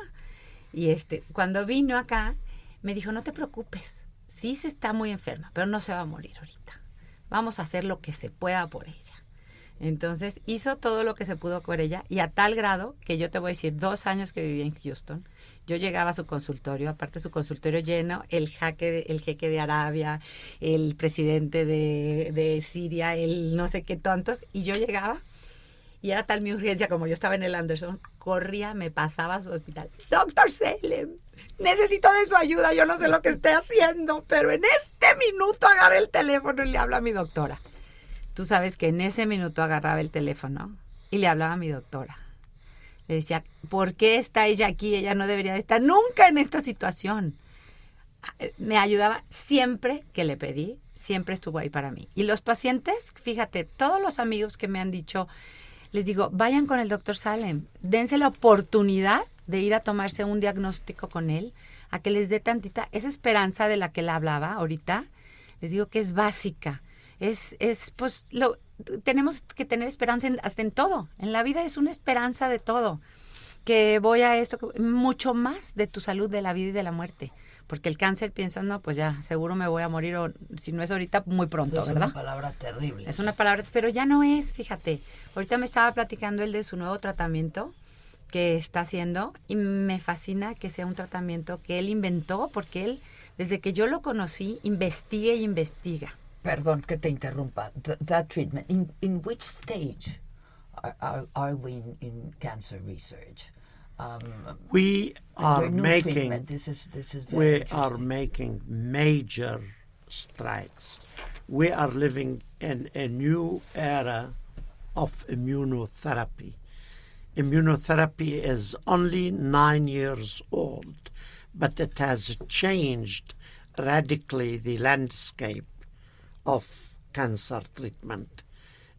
Y este, cuando vino acá, me dijo, no te preocupes, sí se está muy enferma, pero no se va a morir ahorita. Vamos a hacer lo que se pueda por ella. Entonces hizo todo lo que se pudo por ella y a tal grado que yo te voy a decir, dos años que viví en Houston, yo llegaba a su consultorio, aparte su consultorio lleno, el, jaque el jeque de Arabia, el presidente de, Siria, el no sé qué tontos, y yo llegaba y era tal mi urgencia como yo estaba en el Anderson, corría, me pasaba a su hospital. Doctor Selem, necesito de su ayuda, yo no sé lo que esté haciendo, pero en este minuto agarré el teléfono y le habla a mi doctora. Tú sabes que en ese minuto agarraba el teléfono y le hablaba a mi doctora. Le decía, ¿por qué está ella aquí? Ella no debería estar nunca en esta situación. Me ayudaba siempre que le pedí, siempre estuvo ahí para mí. Y los pacientes, fíjate, todos los amigos que me han dicho, les digo, vayan con el doctor Salem, dense la oportunidad de ir a tomarse un diagnóstico con él, a que les dé tantita esa esperanza de la que él hablaba ahorita, les digo que es básica. Es, es pues, lo, tenemos que tener esperanza hasta en todo. En la vida es una esperanza de todo. Que voy a esto, mucho más de tu salud, de la vida y de la muerte. Porque el cáncer piensa, no, pues ya, seguro me voy a morir, o si no es ahorita, muy pronto, ¿verdad? Es una palabra terrible. Es una palabra, pero ya no es, fíjate. Ahorita me estaba platicando él de su nuevo tratamiento que está haciendo y me fascina que sea un tratamiento que él inventó porque él, desde que yo lo conocí, investiga y investiga. Perdón que te interrumpa. that treatment, in, in which stage are, are, we in, cancer research? Um, we are making this is, this is we are making major strides. We are living in a new era of immunotherapy immunotherapy is only nine years old, but it has changed radically the landscape of cancer treatment.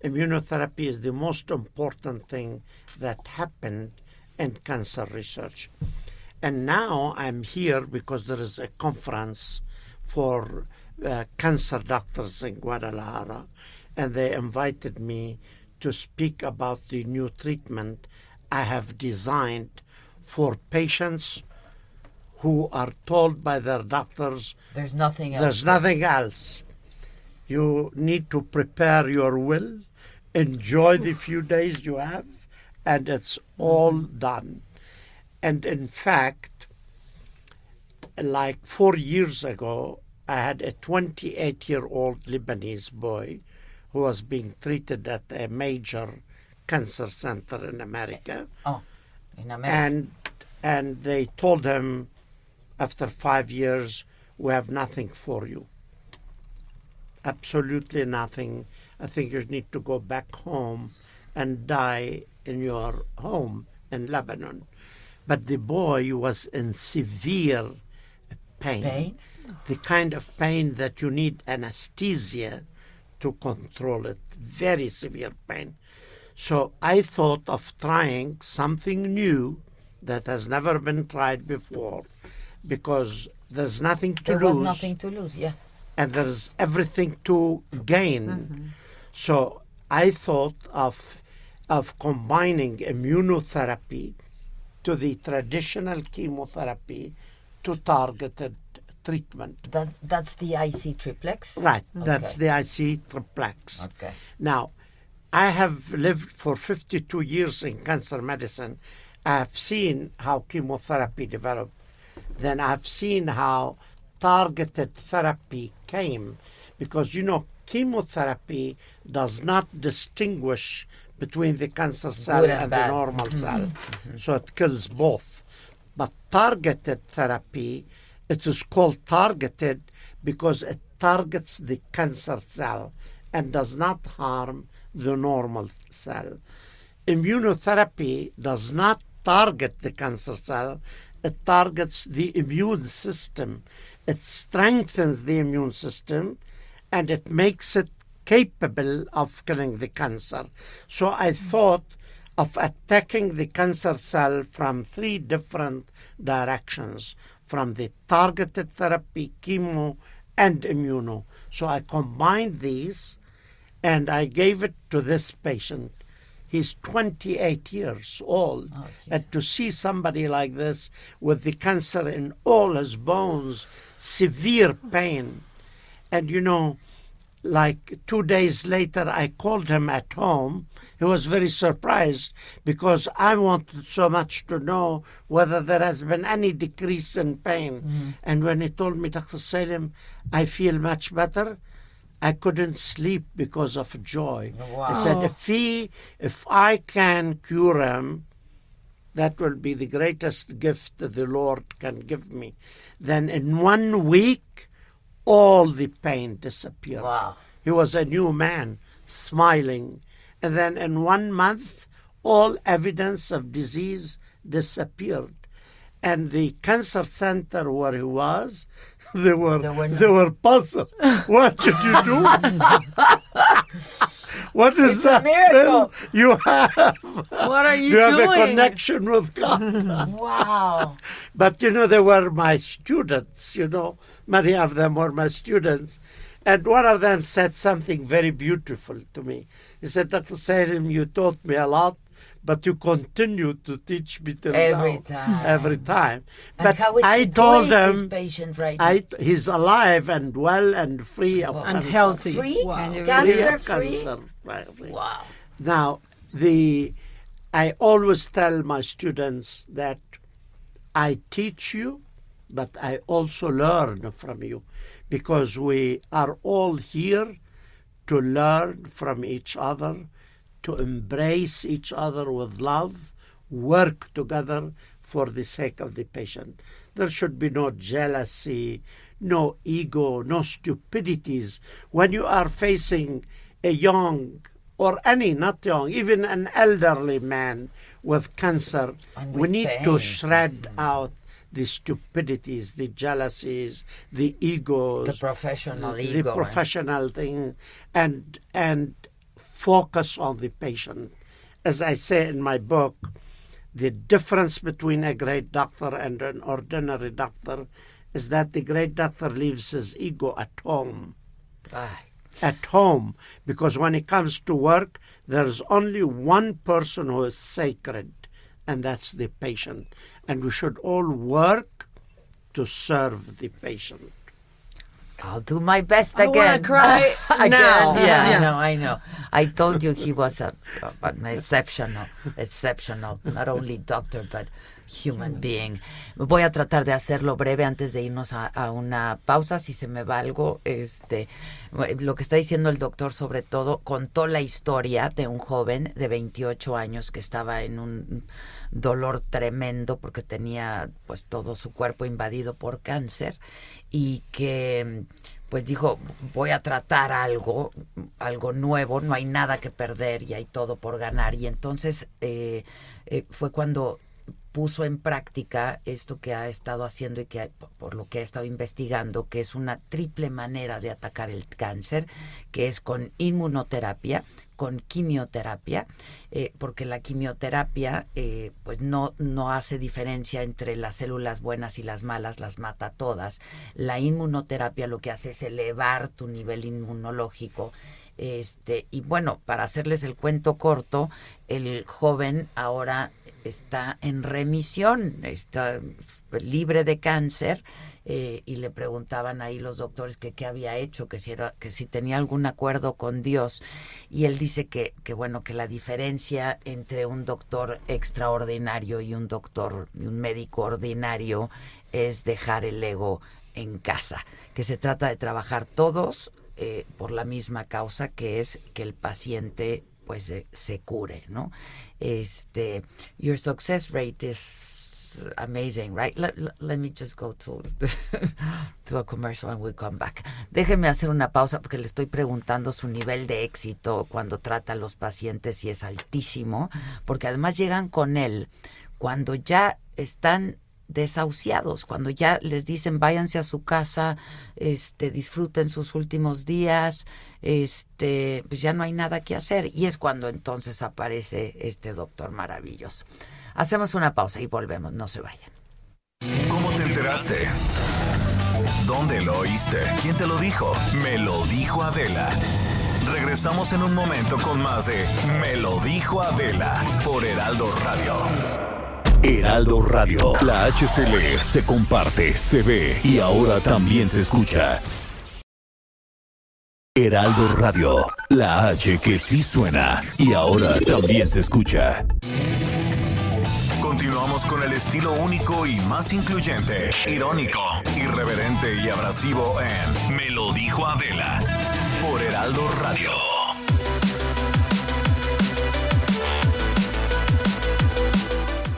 Immunotherapy is the most important thing that happened in cancer research. And now I'm here because there is a conference for uh, cancer doctors in Guadalajara, and they invited me to speak about the new treatment I have designed for patients who are told by their doctors there's nothing else. There's nothing else. You need to prepare your will, enjoy the few days you have, and it's all done. And in fact, like four years ago, I had a 28 year old Lebanese boy who was being treated at a major cancer center in America. Oh, in America. And and they told him after five years we have nothing for you. Absolutely nothing. I think you need to go back home and die in your home in Lebanon. But the boy was in severe pain, pain? the kind of pain that you need anesthesia to control it, very severe pain. So I thought of trying something new that has never been tried before because there's nothing to there lose. There was nothing to lose, yeah. And there's everything to gain. Mm-hmm. So I thought of of combining immunotherapy to the traditional chemotherapy to targeted treatment. That, that's the IC triplex? Right, okay. that's the IC triplex. Okay. Now, I have lived for 52 years in cancer medicine. I have seen how chemotherapy developed. Then I've seen how targeted therapy came. Because, you know, chemotherapy does not distinguish between the cancer cell and, and the normal mm-hmm. cell. Mm-hmm. So it kills both. But targeted therapy, it is called targeted because it targets the cancer cell and does not harm the normal cell. Immunotherapy does not target the cancer cell, it targets the immune system. It strengthens the immune system and it makes it capable of killing the cancer. So I hmm. thought of attacking the cancer cell from three different directions from the targeted therapy, chemo, and immuno. So I combined these and I gave it to this patient. He's 28 years old. Oh, and to see somebody like this with the cancer in all his bones, severe pain. And you know, like two days later, I called him at home. He was very surprised because I wanted so much to know whether there has been any decrease in pain. Mm. And when he told me, Dr. Salim, I feel much better, I couldn't sleep because of joy. Wow. I said, if he, if I can cure him, that will be the greatest gift the Lord can give me. Then in one week, all the pain disappeared. Wow. He was a new man, smiling. And then in one month, all evidence of disease disappeared and the cancer center where he was, they were they were puzzled. what did you do? what is it's that? miracle. You have. What are you, you doing? have a connection with God. wow. But you know, they were my students. You know, many of them were my students. And one of them said something very beautiful to me. He said, Dr. Salim, you taught me a lot but you continue to teach me till every now, time. Every time. And but how is I told doing, him, patient right I, he's alive and well and free of and cancer. healthy. Free? Wow. And cancer free? free? Cancer free. Wow. Now, the I always tell my students that I teach you, but I also learn from you because we are all here to learn from each other to embrace each other with love, work together for the sake of the patient. There should be no jealousy, no ego, no stupidities. When you are facing a young or any, not young, even an elderly man with cancer, with we need pain. to shred mm-hmm. out the stupidities, the jealousies, the egos, the professional the, ego, the professional thing, and and focus on the patient. As I say in my book, the difference between a great doctor and an ordinary doctor is that the great doctor leaves his ego at home. At home, because when it comes to work, there's only one person who is sacred, and that's the patient. And we should all work to serve the patient. I'll do my best I again. wanna cry again. now. Yeah, Yeah. I know, I know. I told you he was a, an exceptional, exceptional, not only doctor, but human being. Voy a tratar de hacerlo breve antes de irnos a, a, una pausa. Si se me va algo, este, lo que está diciendo el doctor, sobre todo, contó la historia de un joven de 28 años que estaba en un dolor tremendo porque tenía pues todo su cuerpo invadido por cáncer y que pues dijo, voy a tratar algo, algo nuevo, no hay nada que perder y hay todo por ganar. Y entonces eh, eh, fue cuando puso en práctica esto que ha estado haciendo y que por lo que ha estado investigando, que es una triple manera de atacar el cáncer, que es con inmunoterapia, con quimioterapia, eh, porque la quimioterapia eh, pues no, no hace diferencia entre las células buenas y las malas, las mata todas. La inmunoterapia lo que hace es elevar tu nivel inmunológico. Este, y bueno, para hacerles el cuento corto, el joven ahora está en remisión, está libre de cáncer. Eh, y le preguntaban ahí los doctores que qué había hecho, que si era, que si tenía algún acuerdo con Dios. Y él dice que, que bueno, que la diferencia entre un doctor extraordinario y un doctor, un médico ordinario, es dejar el ego en casa, que se trata de trabajar todos eh, por la misma causa que es que el paciente pues eh, se cure, ¿no? Este, your success rate is amazing, right? Let, me just go to, to a commercial and we'll come back. Déjeme hacer una pausa porque le estoy preguntando su nivel de éxito cuando trata a los pacientes y es altísimo, porque además llegan con él cuando ya están desahuciados, cuando ya les dicen váyanse a su casa, este, disfruten sus últimos días, este, pues ya no hay nada que hacer. Y es cuando entonces aparece este doctor maravilloso. Hacemos una pausa y volvemos, no se vayan. ¿Cómo te enteraste? ¿Dónde lo oíste? ¿Quién te lo dijo? Me lo dijo Adela. Regresamos en un momento con más de Me lo dijo Adela por Heraldo Radio. Heraldo Radio. La HCL se comparte, se ve y ahora también se escucha. Heraldo Radio. La H que sí suena y ahora también se escucha. Continuamos con el estilo único y más incluyente, irónico, irreverente y abrasivo en Me lo dijo Adela por Heraldo Radio.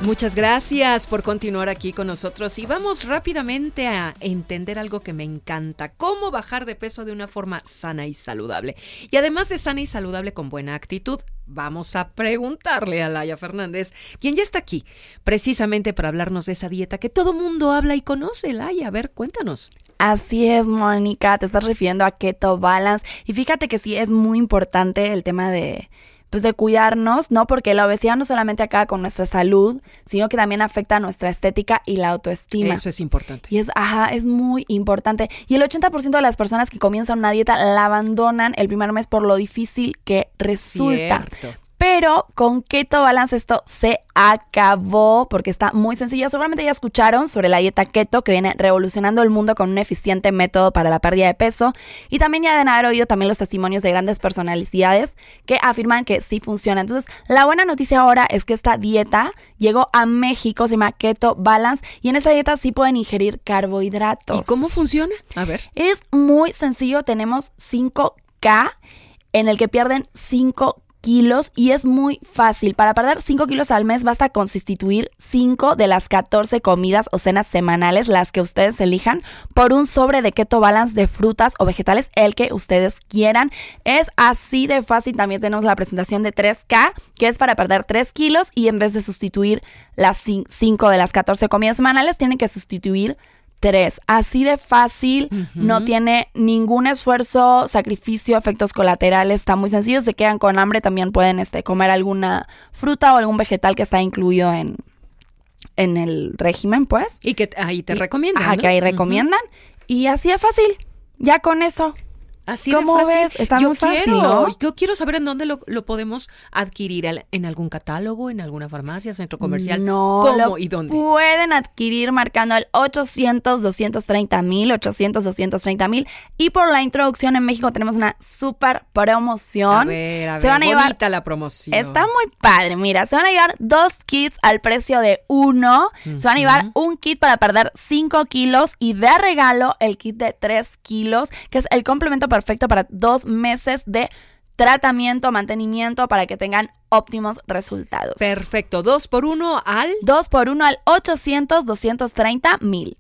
Muchas gracias por continuar aquí con nosotros y vamos rápidamente a entender algo que me encanta, cómo bajar de peso de una forma sana y saludable. Y además de sana y saludable con buena actitud, vamos a preguntarle a Laia Fernández, quien ya está aquí, precisamente para hablarnos de esa dieta que todo mundo habla y conoce. Laia, a ver, cuéntanos. Así es, Mónica, te estás refiriendo a Keto Balance y fíjate que sí es muy importante el tema de pues de cuidarnos, ¿no? Porque la obesidad no solamente acaba con nuestra salud, sino que también afecta a nuestra estética y la autoestima. Eso es importante. Y es, ajá, es muy importante. Y el 80% de las personas que comienzan una dieta la abandonan el primer mes por lo difícil que resulta. Cierto. Pero con Keto Balance esto se acabó porque está muy sencillo. Seguramente ya escucharon sobre la dieta keto que viene revolucionando el mundo con un eficiente método para la pérdida de peso. Y también ya deben haber oído también los testimonios de grandes personalidades que afirman que sí funciona. Entonces, la buena noticia ahora es que esta dieta llegó a México, se llama Keto Balance. Y en esta dieta sí pueden ingerir carbohidratos. ¿Y cómo funciona? A ver. Es muy sencillo. Tenemos 5K en el que pierden 5 kilos y es muy fácil. Para perder 5 kilos al mes basta con sustituir 5 de las 14 comidas o cenas semanales, las que ustedes elijan, por un sobre de keto balance de frutas o vegetales, el que ustedes quieran. Es así de fácil. También tenemos la presentación de 3K, que es para perder 3 kilos y en vez de sustituir las 5 de las 14 comidas semanales, tienen que sustituir Así de fácil, no tiene ningún esfuerzo, sacrificio, efectos colaterales, está muy sencillo. Se quedan con hambre, también pueden este, comer alguna fruta o algún vegetal que está incluido en, en el régimen, pues. Y que ahí te recomiendan. Ajá, que ahí recomiendan. Y así de fácil, ya con eso. Así ¿Cómo de Ves? Está yo muy fácil, quiero, Yo quiero saber en dónde lo, podemos adquirir, en algún catálogo, en alguna farmacia, centro comercial. No, ¿Cómo y dónde? Pueden adquirir marcando al 800 230 mil, 800 230 mil. Y por la introducción en México tenemos una super promoción. A ver, a ver, se van a llevar, la promoción. Está muy padre, mira, se van a llevar dos kits al precio de uno. Se van a llevar un kit para perder 5 kilos y de regalo el kit de 3 kilos, que es el complemento para perfecto para dos meses de tratamiento, mantenimiento para que tengan óptimos resultados. Perfecto. Dos por uno al. Dos por uno al 800 230 mil.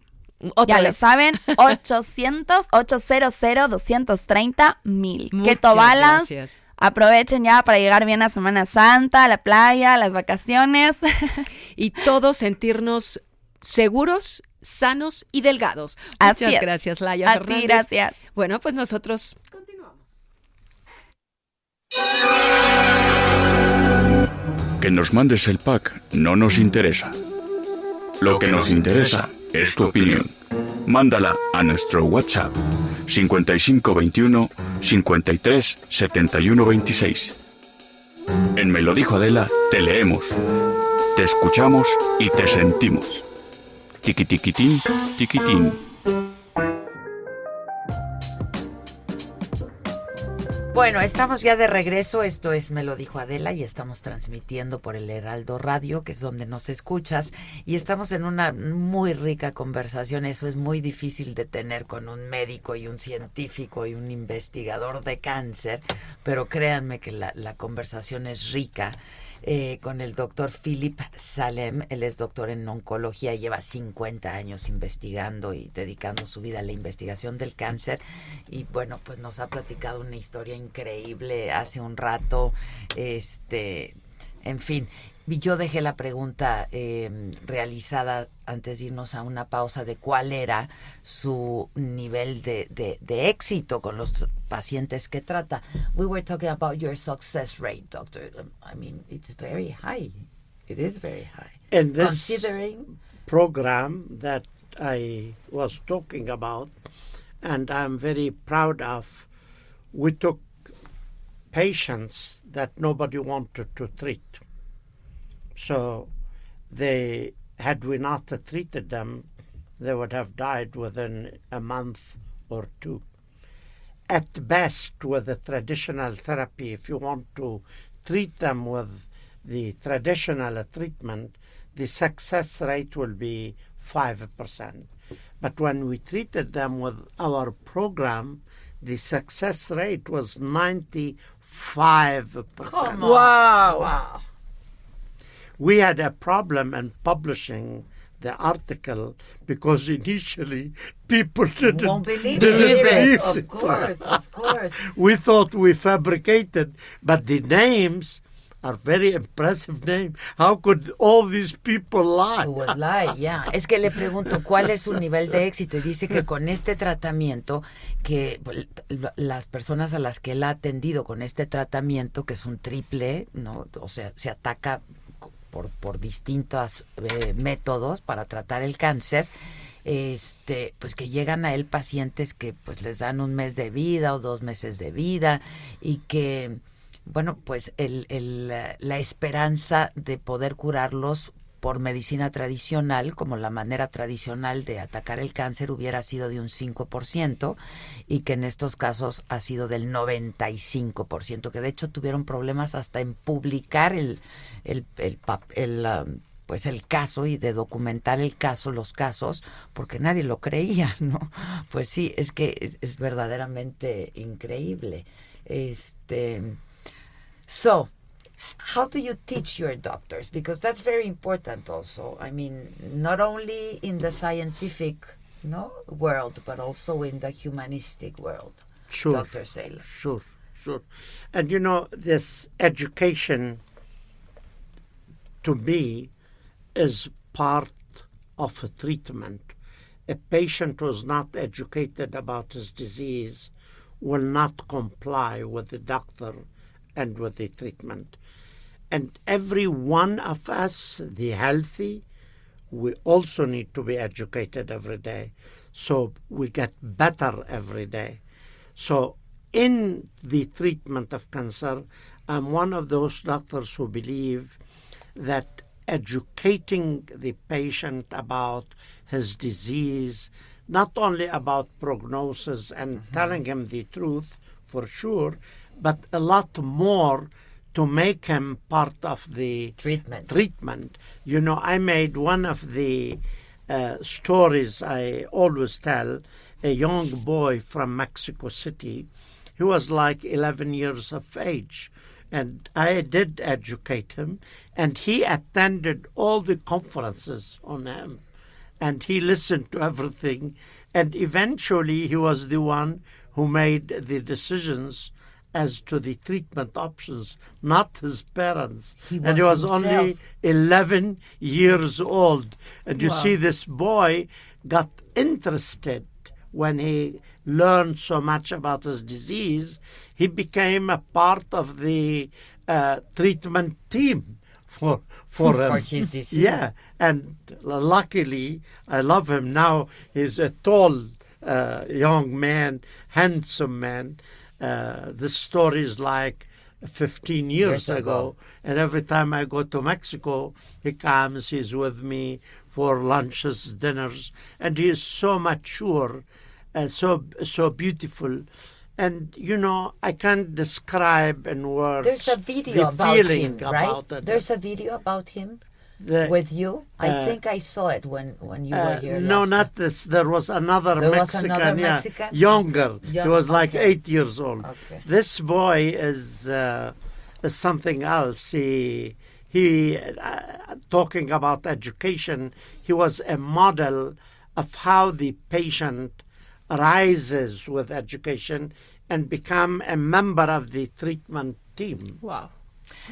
Otra ya vez. lo saben, 800 800 230 mil. Que tobalas. gracias. Aprovechen ya para llegar bien a Semana Santa, a la playa, a las vacaciones. Y todos sentirnos seguros, sanos y delgados. Así Muchas es. gracias, Laia A ti, Fernández. gracias. Bueno, pues nosotros Que nos mandes el pack no nos interesa. Lo que nos interesa es tu opinión. Mándala a nuestro WhatsApp 5521 53 71 26. En Me lo dijo Adela, te leemos, te escuchamos y te sentimos. Tiqui tiquitín. Bueno, estamos ya de regreso. Esto es Me lo dijo Adela y estamos transmitiendo por el Heraldo Radio, que es donde nos escuchas. Y estamos en una muy rica conversación. Eso es muy difícil de tener con un médico y un científico y un investigador de cáncer. Pero créanme que la conversación es rica. Eh, con el doctor Philip Salem. Él es doctor en oncología, lleva 50 años investigando y dedicando su vida a la investigación del cáncer. Y bueno, pues nos ha platicado una historia increíble hace un rato. Este, en fin, yo dejé la pregunta eh, realizada antes de irnos a una pausa de cuál era su nivel de, de, de éxito con los pacientes que trata. We were talking about your success rate, doctor. Um, I mean, it's very high. It is very high. In this Considering program that I was talking about, and I'm very proud of, we took patients that nobody wanted to treat. So they had we not treated them, they would have died within a month or two. At best, with the traditional therapy, if you want to treat them with the traditional treatment, the success rate will be 5%. But when we treated them with our program, the success rate was 95%. Come on. Wow. Wow. We had a problem in publishing the article because initially people didn't Won't believe didn't it. believe Of it. course, of course. we thought we fabricated, but the names are very impressive names. How could all these people lie? Would lie, yeah. Es que le pregunto cuál es su nivel de éxito y dice que con este tratamiento, que las personas a las que él ha atendido con este tratamiento, que es un triple, ¿no? O sea, se ataca por, por distintos eh, métodos para tratar el cáncer, este, pues que llegan a él pacientes que pues les dan un mes de vida o dos meses de vida y que bueno, pues el, la esperanza de poder curarlos por medicina tradicional, como la manera tradicional de atacar el cáncer hubiera sido de un 5% y que en estos casos ha sido del 95%, que de hecho tuvieron problemas hasta en publicar el, el pues el caso y de documentar el caso, los casos, porque nadie lo creía, ¿no? Pues sí, es que es, es verdaderamente increíble. Este, so, how do you teach your doctors? Because that's very important also. I mean, not only in the scientific no world, but also in the humanistic world. Sure, Dr. Saylor. Sure, sure. And you know, this education to me is part of a treatment. A patient who is not educated about his disease will not comply with the doctor and with the treatment. And every one of us, the healthy, we also need to be educated every day. So we get better every day. So in the treatment of cancer, I'm one of those doctors who believe that educating the patient about his disease, not only about prognosis and mm-hmm. telling him the truth for sure, but a lot more to make him part of the treatment. Treatment. You know, I made one of the uh, stories I always tell. A young boy from Mexico City, he was like 11 years of age. And I did educate him, and he attended all the conferences on him, and he listened to everything, and eventually he was the one who made the decisions as to the treatment options, not his parents. He and he was himself. only 11 years old. And you Wow. see, this boy got interested when he learned so much about his disease. He became a part of the uh, treatment team for for his disease. Yeah, and luckily, I love him now. He's a tall uh, young man, handsome man. Uh, this story is like 15 years, Years ago. And every time I go to Mexico, he comes, he's with me for lunches, dinners, and he is so mature, uh, so so beautiful. And you know, I can't describe in words There's a video the about feeling him, right? about it. There's a video about him The- with you. I uh, think I saw it when when you Uh, were here. no, not this. There was another There was Mexican, another yeah, Mexican? younger. Young- he was like okay. eight years old. Okay. This boy is uh, is something else. He he uh, talking about education. He was a model of how the patient rises with education and become a member of the treatment team. Wow.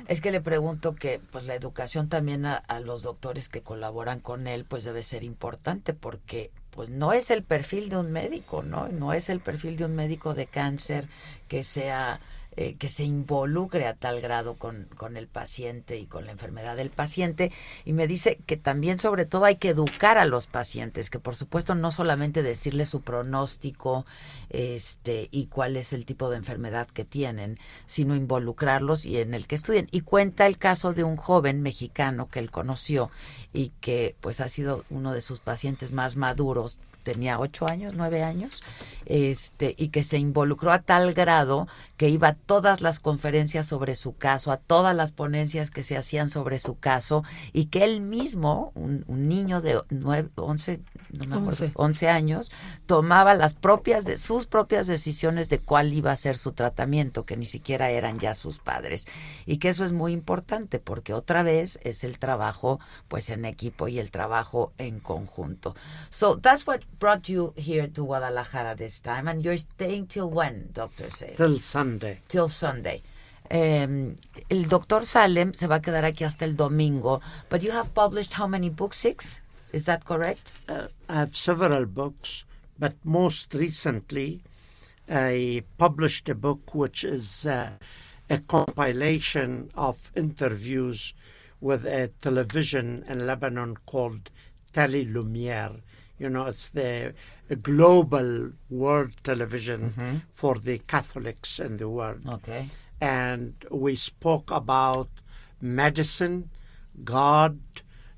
Es que le pregunto que pues la educación también a, a los doctores que colaboran con él pues debe ser importante porque pues no es el perfil de un médico, ¿no? No es el perfil de un médico de cáncer que sea eh, que se involucre a tal grado con, con el paciente y con la enfermedad del paciente. Y me dice que también, sobre todo, hay que educar a los pacientes, que por supuesto no solamente decirles su pronóstico este, y cuál es el tipo de enfermedad que tienen, sino involucrarlos y en el que estudien. Y cuenta el caso de un joven mexicano que él conoció y que pues ha sido uno de sus pacientes más maduros tenía ocho años, nueve años, este, y que se involucró a tal grado que iba a todas las conferencias sobre su caso, a todas las ponencias que se hacían sobre su caso, y que él mismo, un, un niño de nueve, once, no me acuerdo, Once. once años, tomaba las propias de sus propias decisiones de cuál iba a ser su tratamiento, que ni siquiera eran ya sus padres, y que eso es muy importante porque otra vez es el trabajo, pues en equipo y el trabajo en conjunto. So that's what brought you here to Guadalajara this time, and you're staying till when, Doctor Salem? Till Sunday. Till Sunday. Um, el doctor Salem se va a quedar aquí hasta el domingo, but you have published how many books? Six? Is that correct? Uh, I have several books, but most recently, I published a book which is uh, a compilation of interviews with a television in Lebanon called Tele Lumiere. You know, it's the global world television Mhm. for the Catholics in the world. Okay. And we spoke about medicine, God,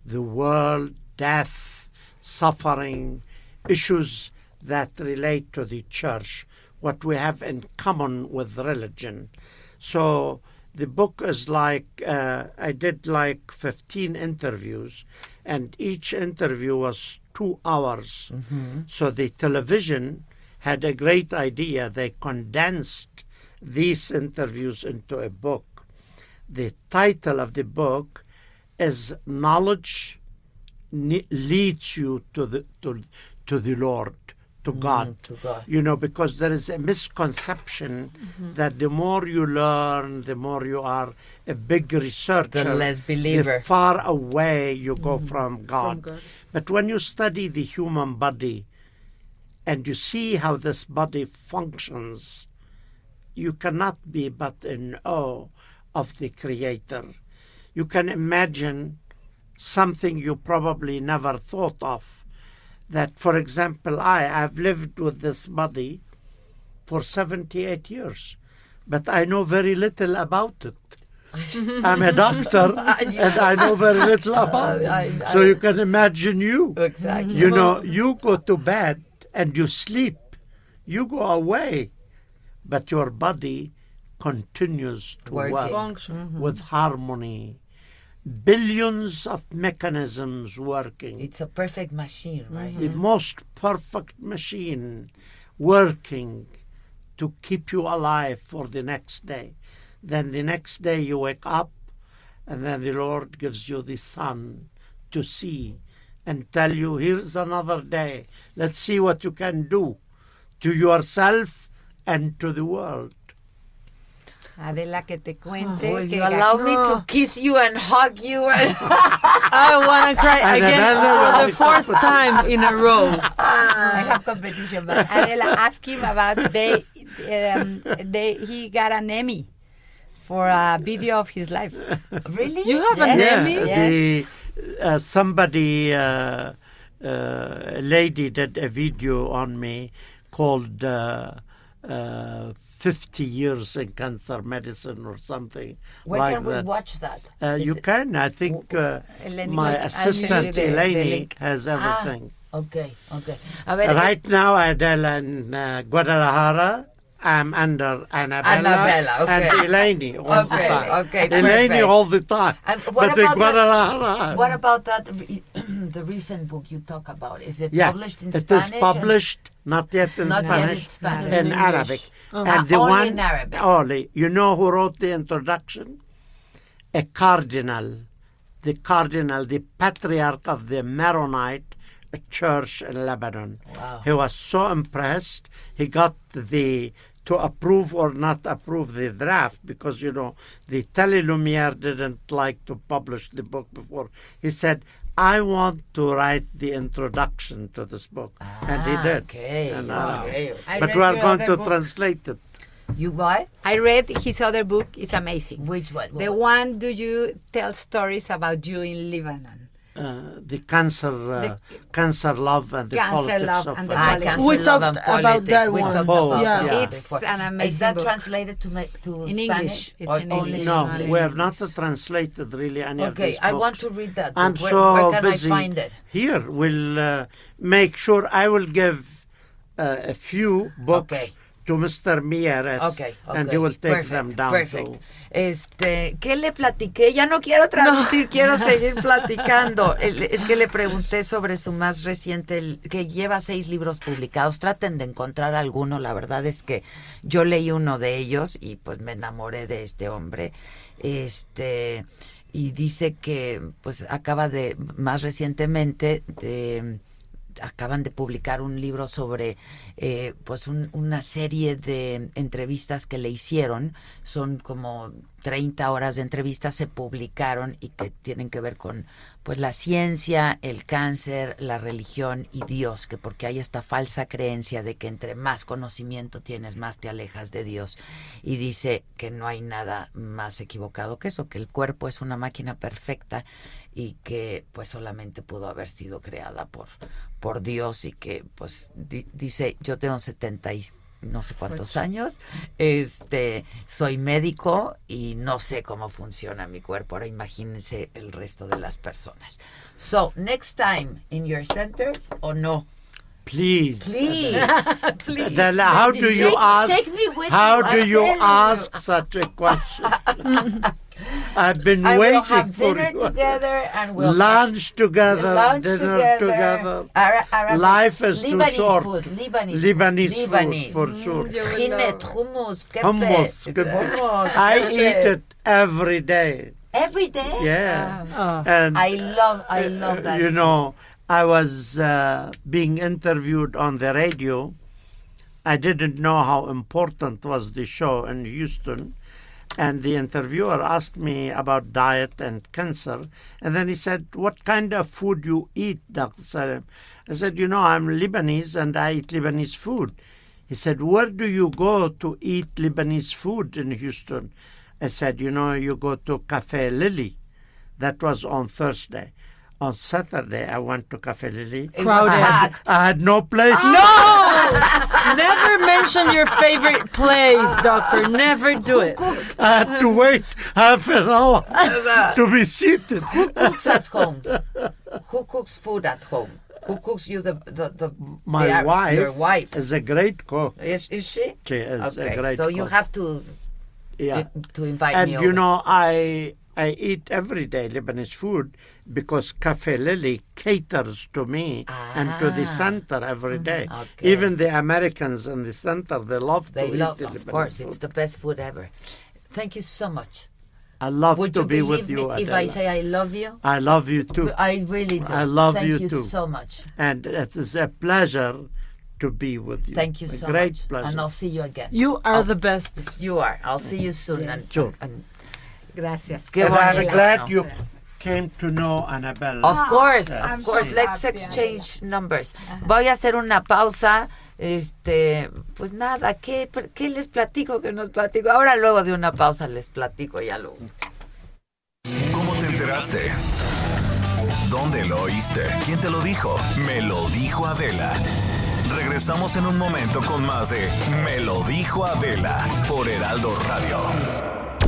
the world, death, suffering, issues that relate to the church, what we have in common with religion. So the book is like uh, I did like 15 interviews, and each interview was two hours. Mhm. So the television had a great idea. They condensed these interviews into a book. The title of the book is Knowledge Leads You to the, to, to the Lord, to God. to God. You know, because there is a misconception Mhm. that the more you learn, the more you are a big researcher, The less believer. the far away you go from God. God. But when you study the human body and you see how this body functions, you cannot be but in awe of the Creator. You can imagine something you probably never thought of. That, for example, I have lived with this body for 78 years, but I know very little about it. I'm a doctor and I know very little about it. I- so you can imagine you. Exactly. You know, you go to bed and you sleep, you go away, but your body continues to Working. work Function. Mhm. with harmony. Billions of mechanisms working. It's a perfect machine, right? The most perfect machine working to keep you alive for the next day. Then the next day you wake up, and then the Lord gives you the sun to see and tell you, here's another day. Let's see what you can do to yourself and to the world. Adela, que te cuente. Oh, que you allow me to kiss you and hug you. And I want to cry again for the fourth time in a row. I have competition, but Adela, ask him about they, um, they, he got an Emmy for a video of his life. Really? You have an Yeah, Emmy? the, uh, somebody, uh, uh, a lady did a video on me called uh, uh, 50 Years in Cancer Medicine or something Where like can we that. watch that? Uh, you can. I think uh, my was- I'll send assistant you the- the Eleni link. has Ah, everything. okay, okay. Right now, Adela in uh, Guadalajara. I'm under Annabella, Annabella, okay. and Eleni all the time. okay, Eleni perfect. all the time. And what but the about that, what about that? the recent book you talk about is it yeah, published in it Spanish? is published, not yet in Not yet in Spanish, Spanish. in Arabic. English. And Ah, the only one in Arabic. only. You know who wrote the introduction? A cardinal, the cardinal, the patriarch of the Maronite church in Lebanon. Wow. He was so impressed. He got the to approve or not approve the draft because you know the Tele Lumiere didn't like to publish the book before. He said, "I want to write the introduction to this book," and he Ah, did. okay, in wow. Arabic. I But we are going to book. translate it. You what? I read his other book. It's amazing. Which one? The one do you tell stories about you in Lebanon? Uh, the cancer, uh, cancer love, and the Cancer politics love of and the politics. Cancer We Love talked and about Politics. that we one. talked Oh, about yeah. that It's before. an Is amazing that book. translated to ma- to In Spanish? English. It's or in only English. No, English. we have not translated really any of Okay, I want to read that. I'm. Where, so where can busy. I find it? Here, we'll uh, make sure I will give uh, a few books Okay. To Mr. Mieres, Okay, and okay. he will take Perfect, them down perfect. to Este, ¿qué le platiqué? Ya no quiero traducir, quiero seguir platicando. Es que le pregunté sobre su más reciente, que lleva seis libros publicados. Traten de encontrar alguno. La verdad es que yo leí uno de ellos y pues me enamoré de este hombre. Este, y dice que pues acaba de, más recientemente, de acaban de publicar un libro sobre eh, pues un- una serie de entrevistas que le hicieron son como 30 horas de entrevistas se publicaron y que tienen que ver con pues la ciencia, el cáncer, la religión y Dios, que porque hay esta falsa creencia de que entre más conocimiento tienes, más te alejas de Dios. Y dice que no hay nada más equivocado que eso, que el cuerpo es una máquina perfecta y que pues solamente pudo haber sido creada por, por Dios y que pues di- dice, yo tengo 70 y no sé cuántos años, este, soy médico y no sé cómo funciona mi cuerpo. Ahora imagínense el resto de las personas. So, next time in your center o no? Please. Please. Please. How do you Take- ask? take me with how you, do you. ask such a question? I've been And we'll waiting have for dinner you. together and we'll lunch together, lunch dinner together. together. Ara- Arabic- Life is too Lebanese short. food, Lebanese, Lebanese food, food, for sure. Trinet, hummus, kepe, Hummus. good. hummus, I eat it every day. every day. Yeah. Ah. And I love, I love uh, that. You know, I was uh, being interviewed on the radio. I didn't know how important was the show in Houston. And the interviewer asked me about diet and cancer. And then he said, What kind of food you eat, Dr. Salem? I said, You know, I'm Lebanese and I eat Lebanese food. He said, Where do you go to eat Lebanese food in Houston? I said, You know, you go to Cafe Lily. That was on Thursday. On Saturday, I went to Cafe Lily. Crowded. I had, I had no place. No! Never mention your favorite place, doctor. Never do it. I had to wait half an hour to be seated. Who cooks at home? Who cooks food at home? Who cooks you the the, the My the- wife, Your wife is a great cook. is is she? She is okay, a great so you cook. have to Yeah. to invite and me. you over. know, I I eat every day Lebanese food because Cafe Lily caters to me ah. and to the ah. center every day. Mm-hmm. Okay. Even the Americans in the center, they love they to love, eat the Of course, food. it's the best food ever. Thank you so much. I love Would to be with you. If I say I love you, I love you too. I really do. I love Thank you, you too. so much. And it is a pleasure to be with you. Thank you a so great much. pleasure. And I'll see you again. You are I'll, the best. You are. I'll see you soon. Yes. And, sure. And, Gracias. Qué I'm glad you came to know Annabelle. Of course, of course. Let's exchange numbers. Voy a hacer una pausa. Este, pues nada, ¿qué, ¿qué les platico que nos platico? Ahora luego de una pausa les platico ya luego. ¿Cómo te enteraste? ¿Dónde lo oíste? ¿Quién te lo dijo? Me lo dijo Adela. Regresamos en un momento con más de Me lo dijo Adela por Heraldo Radio.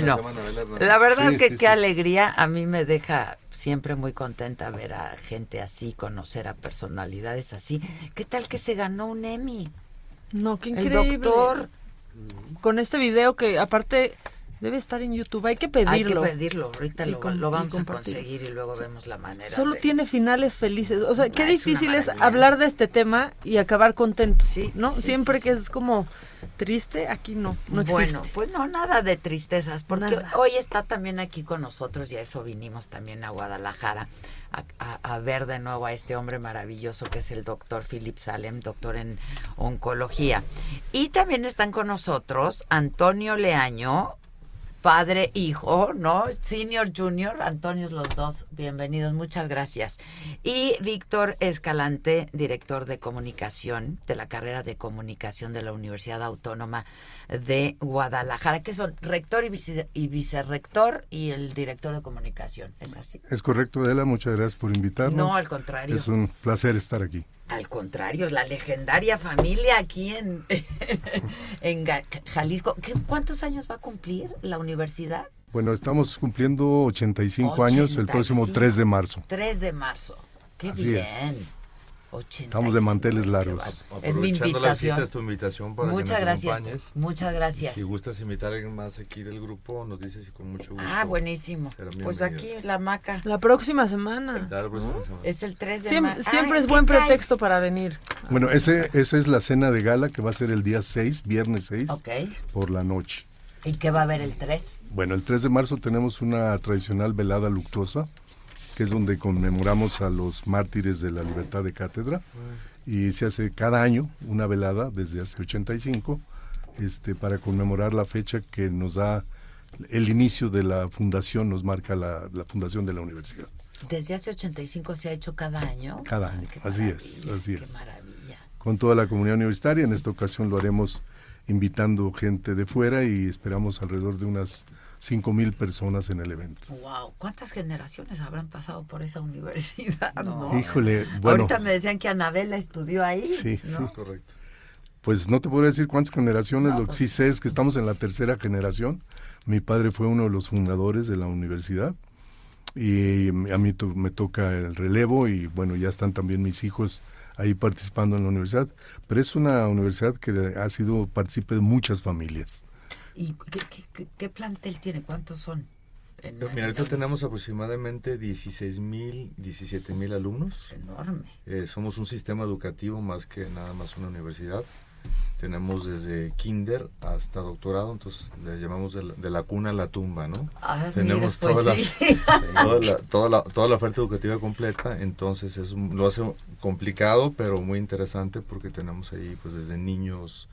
Bueno, la verdad que qué alegría, a mí me deja siempre muy contenta ver a gente así, conocer a personalidades así. ¿Qué tal que se ganó un Emmy? No, qué increíble. El doctor. Con este video que aparte debe estar en YouTube, hay que pedirlo. Hay que pedirlo, ahorita lo, vamos a conseguir y luego vemos la manera. Solo tiene finales felices, o sea, qué difícil es, hablar de este tema y acabar contento, sí, ¿no? Siempre que es como triste, aquí no, no existe. Bueno, pues no, nada de tristezas, porque hoy está también aquí con nosotros y a eso vinimos también a Guadalajara. A, ver de nuevo a este hombre maravilloso que es el doctor Philip Salem, doctor en oncología. Y también están con nosotros Antonio Leaño, padre, hijo, ¿no? Senior, junior, Antonio los dos, bienvenidos, muchas gracias. Y Víctor Escalante, director de comunicación de la carrera de comunicación de la Universidad Autónoma de Guadalajara, que son rector y, vice, y vicerrector y el director de comunicación. ¿Es así? Es correcto, Adela, muchas gracias por invitarnos. No, al contrario. Es un placer estar aquí. Al contrario, es la legendaria familia aquí en, en Jalisco. ¿Cuántos años va a cumplir la universidad? Bueno, estamos cumpliendo 85, años el próximo 3 de marzo. 3 de marzo. Qué bien. Estamos de manteles largos. Es mi invitación. tu invitación para Muchas que nos gracias. Muchas gracias. Si gustas invitar a alguien más aquí del grupo, nos dices y con mucho gusto. Ah, buenísimo. Pues aquí la maca. La próxima semana. Es el 3 de Siempre, siempre es buen pretexto para venir. Bueno, ese, esa es la cena de gala que va a ser el día 6, viernes 6, por la noche. ¿Y qué va a haber el 3? Bueno, el 3 de marzo tenemos una tradicional velada luctuosa que es donde conmemoramos a los mártires de la libertad de cátedra. Y se hace cada año una velada desde hace 85 este, para conmemorar la fecha que nos da el inicio de la fundación, nos marca la, fundación de la universidad. Desde hace 85 se ha hecho cada año. Cada año, así es, así qué es. Maravilla. Con toda la comunidad universitaria, en esta ocasión lo haremos invitando gente de fuera y esperamos alrededor de unas cinco mil personas en el evento. Wow, ¿cuántas generaciones habrán pasado por esa universidad? Híjole, bueno. Ahorita me decían que Anabela estudió ahí. Sí, sí, correcto. Pues no te puedo decir cuántas generaciones, lo que pues sí sé es que estamos en la tercera generación. Mi padre fue uno de los fundadores de la universidad y a mí me toca el relevo y bueno, ya están también mis hijos ahí participando en la universidad, pero es una universidad que ha sido partícipe de muchas familias. ¿Y qué, plantel tiene? ¿Cuántos son? Pues mira, ahorita tenemos aproximadamente 16 mil, 17 mil alumnos. Enorme. Eh, somos un sistema educativo más que nada más una universidad. Tenemos desde kinder hasta doctorado, entonces le llamamos de la, cuna a la tumba, ¿no? Ah, Tenemos pues toda, la, toda, la, toda, la, oferta educativa completa, entonces es, lo hace complicado, pero muy interesante porque tenemos ahí pues desde niños,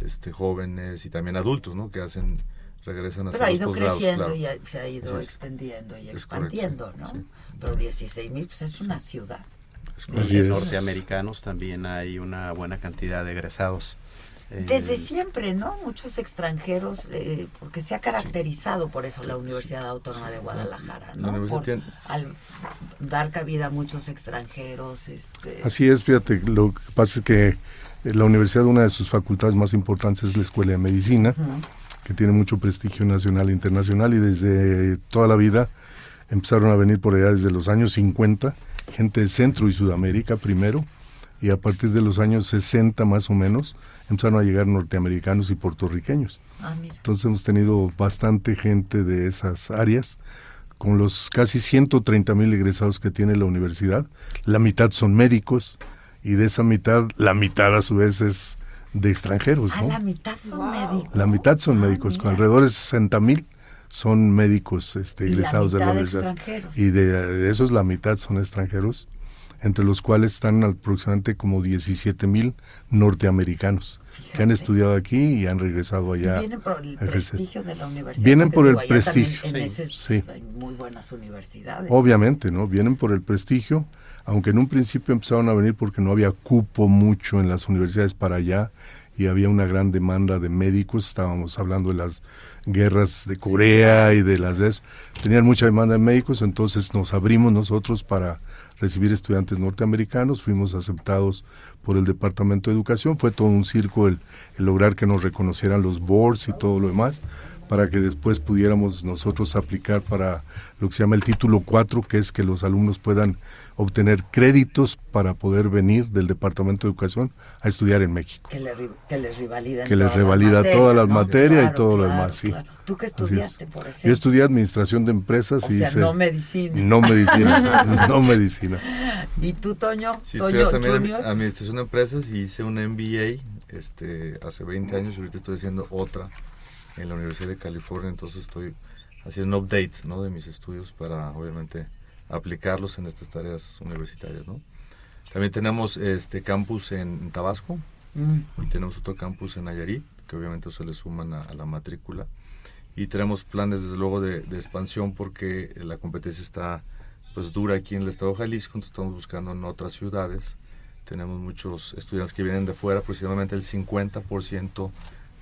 este, jóvenes y también adultos, ¿no? Que hacen regresan a Pero ha ido creciendo y se ha ido extendiendo y expandiendo, ¿no? Pero 16 mil, pues es una ciudad. Los norteamericanos también hay una buena cantidad de egresados. Eh, Desde siempre, ¿no? Muchos extranjeros, eh, porque se ha caracterizado por eso la Universidad Autónoma de Guadalajara, ¿no? Por, al dar cabida a muchos extranjeros. Este... Así es, fíjate, lo que pasa es que la universidad, una de sus facultades más importantes es la Escuela de Medicina, que tiene mucho prestigio nacional e internacional y desde toda la vida empezaron a venir por allá desde los años 50 gente de Centro y Sudamérica primero, y a partir de los años 60 más o menos empezaron a llegar norteamericanos y puertorriqueños. Ah, Entonces hemos tenido bastante gente de esas áreas. Con los casi 130 mil egresados que tiene la universidad, la mitad son médicos y de esa mitad, la mitad a su vez es de extranjeros. Ah, la mitad son médicos. La mitad son ah, médicos, con alrededor de 60 mil son médicos este, egresados de la universidad. Y de, esos la mitad son extranjeros, entre los cuales están aproximadamente como 17 mil norteamericanos que han estudiado aquí y han regresado allá. vienen por el prestigio de la universidad. Vienen por el prestigio. sí, Hay muy buenas universidades. Obviamente, ¿no? Vienen por el prestigio, aunque en un principio empezaron a venir porque no había cupo mucho en las universidades para allá y había una gran demanda de médicos, estábamos hablando de las guerras de Corea y de las DES, tenían mucha demanda de médicos, entonces nos abrimos nosotros para recibir estudiantes norteamericanos, fuimos aceptados por el Departamento de Educación, fue todo un circo el, el lograr que nos reconocieran los boards y todo lo demás, para que después pudiéramos nosotros aplicar para lo que se llama el título 4, que es que los alumnos puedan obtener créditos para poder venir del Departamento de Educación a estudiar en México. Que, les revalida, que les revalida todas las materias y todo lo demás, sí. ¿Tú qué estudiaste, por ejemplo? Yo estudié Administración de Empresas y hice... no medicina. No medicina, no medicina. ¿Y tú, Toño? Sí, Toño también Administración de Empresas y hice un MBA este, hace 20 años y ahorita estoy haciendo otra en la Universidad de California, entonces estoy haciendo un update ¿no? de mis estudios para obviamente aplicarlos en estas tareas universitarias. ¿no? También tenemos este campus en Tabasco mm. y tenemos otro campus en Nayarit, que obviamente se le suman a, la matrícula. Y tenemos planes desde luego de, expansión porque la competencia está pues dura aquí en el estado de Jalisco, entonces estamos buscando en otras ciudades. Tenemos muchos estudiantes que vienen de fuera, aproximadamente el 50%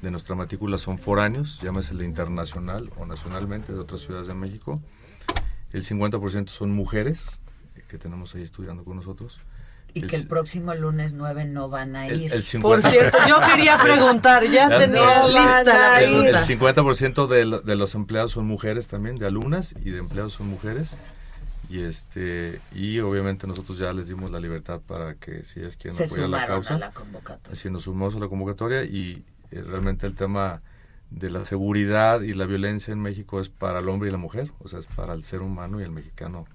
de nuestra matrícula son foráneos, llámese internacional o nacionalmente de otras ciudades de México. El 50% son mujeres que tenemos ahí estudiando con nosotros. Y que el próximo lunes 9 no van a ir. Por cierto, yo quería preguntar, ya, tenía lista la pregunta. El, 50% de, de, los empleados son mujeres también, de alumnas y de empleados son mujeres. Y este y obviamente nosotros ya les dimos la libertad para que si es quien apoya la causa. A la convocatoria. Así nos sumamos a la convocatoria y eh, realmente el tema de la seguridad y la violencia en México es para el hombre y la mujer, o sea, es para el ser humano y el mexicano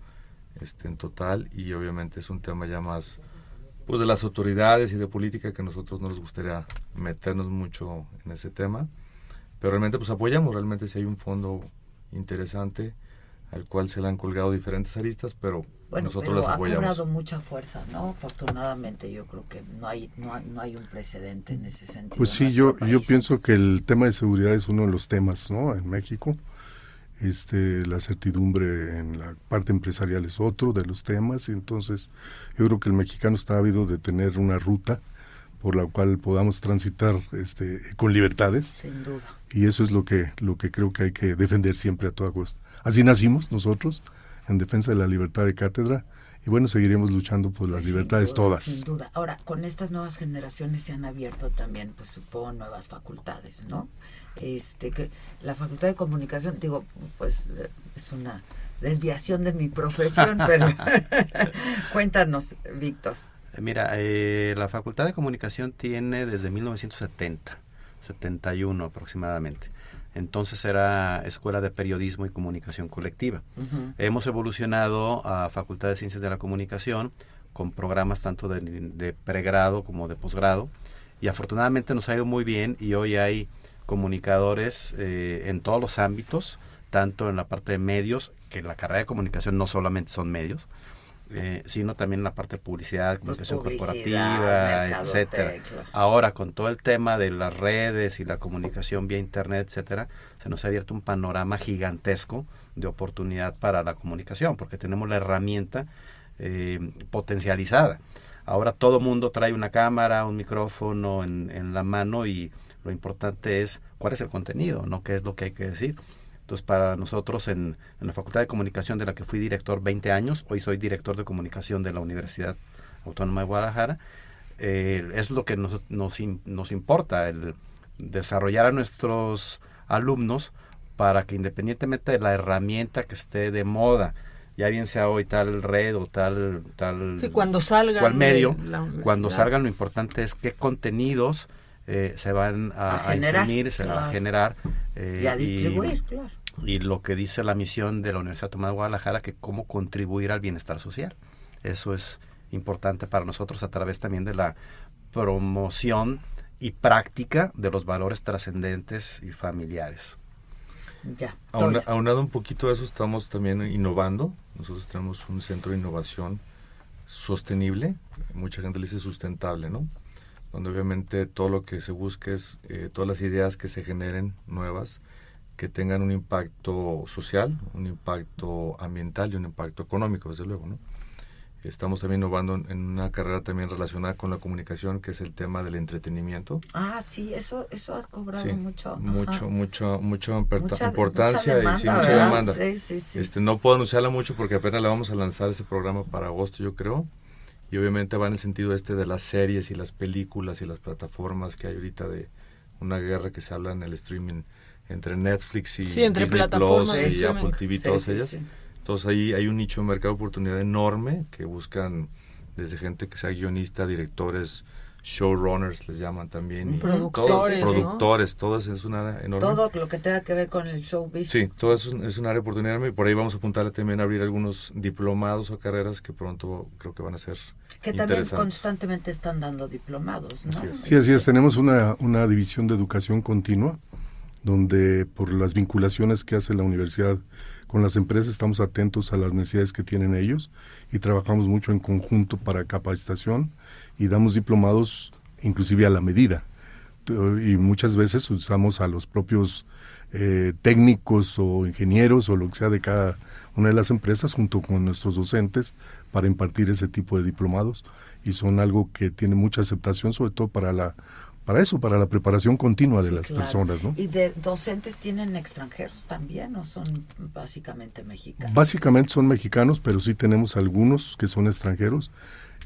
este, en total, y obviamente es un tema ya más pues de las autoridades y de política que nosotros no nos gustaría meternos mucho en ese tema, pero realmente pues apoyamos, realmente si hay un fondo interesante al cual se le han colgado diferentes aristas, pero nosotros las apoyamos. ha cobrado mucha fuerza, ¿no? Afortunadamente yo creo que no hay no, hay un precedente en ese sentido. Pues sí, yo yo pienso que el tema de seguridad es uno de los temas, ¿no? En México, este la certidumbre en la parte empresarial es otro de los temas, y entonces yo creo que el mexicano está ávido de tener una ruta por la cual podamos transitar este, con libertades. Sin duda. Y eso es lo que, lo que creo que hay que defender siempre a toda costa. Así nacimos nosotros, en defensa de la libertad de cátedra, y bueno, seguiremos luchando por las libertades todas. Sin duda. Ahora, con estas nuevas generaciones se han abierto también, pues supongo, nuevas facultades, ¿no? Este, que la Facultad de Comunicación, digo, pues es una desviación de mi profesión, pero cuéntanos, Víctor. Eh, mira, eh, la Facultad de Comunicación tiene desde 1970, 71 aproximadamente. Entonces era Escuela de Periodismo y Comunicación Colectiva. Hemos evolucionado a Facultad de Ciencias de la Comunicación con programas tanto de, pregrado como de posgrado y afortunadamente nos ha ido muy bien y hoy hay comunicadores eh, en todos los ámbitos, tanto en la parte de medios, que la carrera de comunicación no solamente son medios, eh, sino también en la parte de publicidad, comunicación corporativa, etcétera. Ahora, con todo el tema de las redes y la comunicación vía internet, etcétera, se nos ha abierto un panorama gigantesco de oportunidad para la comunicación, porque tenemos la herramienta eh, potencializada. Ahora todo mundo trae una cámara, un micrófono en, en la mano y lo importante es cuál es el contenido, no qué es lo que hay que decir. Entonces, para nosotros en, la Facultad de Comunicación de la que fui director 20 años, hoy soy director de comunicación de la Universidad Autónoma de Guadalajara, eh, es lo que nos, nos, nos importa, el desarrollar a nuestros alumnos para que independientemente de la herramienta que esté de moda, ya bien sea hoy tal red o tal tal cuando salgan cual medio, cuando salgan lo importante es qué contenidos eh, se van a, imprimir, se van a generar. Eh, y a distribuir, claro. Y lo que dice la misión de la Universidad Tomás de Guadalajara, que cómo contribuir al bienestar social. Eso es importante para nosotros a través también de la promoción y práctica de los valores trascendentes y familiares. Ya. aunado un poquito de eso, estamos también innovando. Nosotros tenemos un centro de innovación sostenible. Mucha gente le dice sustentable, ¿no? Donde obviamente todo lo que se busque es, eh, todas las ideas que se generen nuevas, que tengan un impacto social, un impacto ambiental y un impacto económico, desde luego, ¿no? Estamos también innovando en una carrera también relacionada con la comunicación, que es el tema del entretenimiento. Ah, sí, eso, eso ha cobrado mucho. Mucho, mucho, mucha importancia y sí, mucha demanda. Este, no puedo anunciarla mucho porque apenas le vamos a lanzar ese programa para agosto, yo creo y obviamente va en el sentido este de las series y las películas y las plataformas que hay ahorita de una guerra que se habla en el streaming entre Netflix y entre Disney Plus y Apple TV, todas ellas. Entonces ahí hay un nicho de mercado de oportunidad enorme que buscan desde gente que sea guionista, directores, showrunners les llaman también. Productores. Todos, productores, todas es un área enorme. Todo lo que tenga que ver con el show business. Sí, todo eso es un área de oportunidad y por ahí vamos a apuntarle también a abrir algunos diplomados o carreras que pronto creo que van a ser Que también constantemente están dando diplomados, ¿no? Sí, así es. Tenemos una, una división de educación continua donde por las vinculaciones que hace la universidad con las empresas estamos atentos a las necesidades que tienen ellos y trabajamos mucho en conjunto para capacitación y damos diplomados inclusive a la medida. Y muchas veces usamos a los propios eh, técnicos o ingenieros o lo que sea de cada una de las empresas junto con nuestros docentes para impartir ese tipo de diplomados y son algo que tiene mucha aceptación sobre todo para la para eso, para la preparación continua de las personas, ¿no? ¿Y de docentes tienen extranjeros también o son básicamente mexicanos? Básicamente son mexicanos, pero sí tenemos algunos que son extranjeros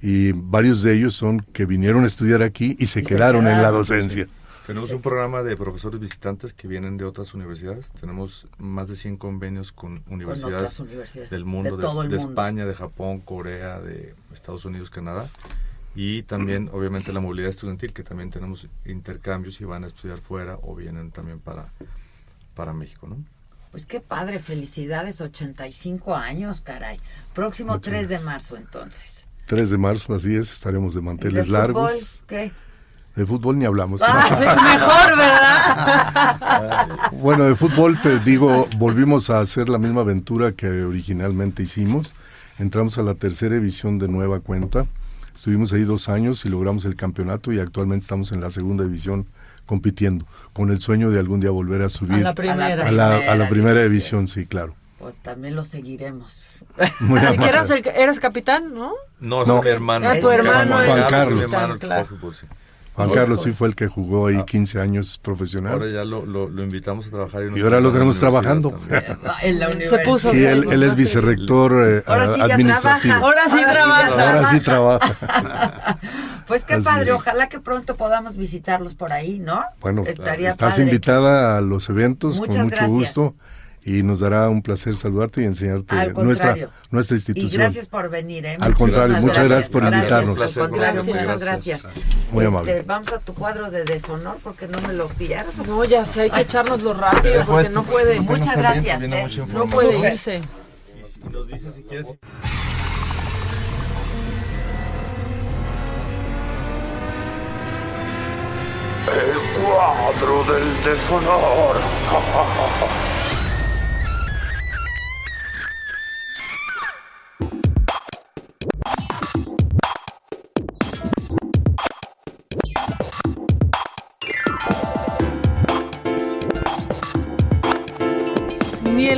y varios de ellos son que vinieron a estudiar aquí y se, quedaron, en la docencia. Tenemos un programa de profesores visitantes que vienen de otras universidades. Tenemos más de 100 convenios con universidades, del mundo, de, de España, de Japón, Corea, de Estados Unidos, Canadá y también obviamente la movilidad estudiantil, que también tenemos intercambios y van a estudiar fuera o vienen también para, para México, ¿no? Pues qué padre, felicidades, 85 años, caray. Próximo 3 de marzo entonces. 3 de marzo, así es, estaremos de manteles largos. Fútbol, ¿Qué? De fútbol ni hablamos. Ah, mejor, ¿verdad? bueno, de fútbol te digo, volvimos a hacer la misma aventura que originalmente hicimos. Entramos a la tercera edición de nueva cuenta Estuvimos ahí dos años y logramos el campeonato y actualmente estamos en la segunda división compitiendo, con el sueño de algún día volver a subir a la primera, a la, primera división, sí, claro. Pues también lo seguiremos. Muy eras, el, eras capitán, ¿no? No, no. mi hermano. tu hermano. Juan Carlos. Carlos. Juan Carlos sí fue el que jugó ahí 15 ah. años profesional. Ahora ya lo, lo, invitamos a trabajar. y ahora lo tenemos trabajando. En la Se puso sí, él, él, es vicerrector eh, administrativo. Ahora sí trabaja. Ahora sí trabaja. pues qué padre, ojalá que pronto podamos visitarlos por ahí, ¿no? Bueno, Estaría estás invitada a los eventos con mucho gusto y nos dará un placer saludarte y enseñarte nuestra, nuestra institución. Y gracias por venir. ¿eh? Al contrario, muchas gracias, por invitarnos. muchas gracias. Muy amable. Este, vamos a tu cuadro de deshonor porque no me lo pierdo. No, ya sé, hay que echárnoslo rápido porque no puede. Muchas gracias. ¿eh? No puede irse. Y nos dice si quieres. El cuadro del deshonor.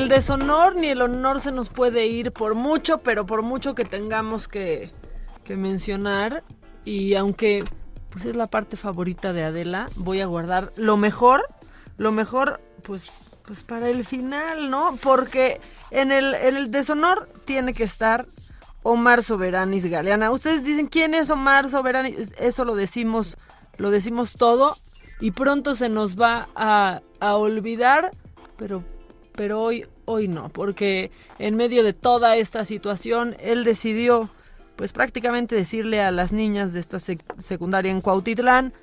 deshonor ni el honor se nos puede ir por mucho, pero por mucho que tengamos que, que mencionar. Y aunque pues es la parte favorita de Adela. Voy a guardar lo mejor, lo mejor, pues, pues para el final, ¿no? Porque en el, el deshonor tiene que estar Omar Soberanis Galeana. Ustedes dicen quién es Omar Soberanis, eso lo decimos, lo decimos todo y pronto se nos va a, a olvidar, pero, pero hoy, hoy no, porque en medio de toda esta situación él decidió pues prácticamente decirle a las niñas de esta secundaria en Cuautitlán,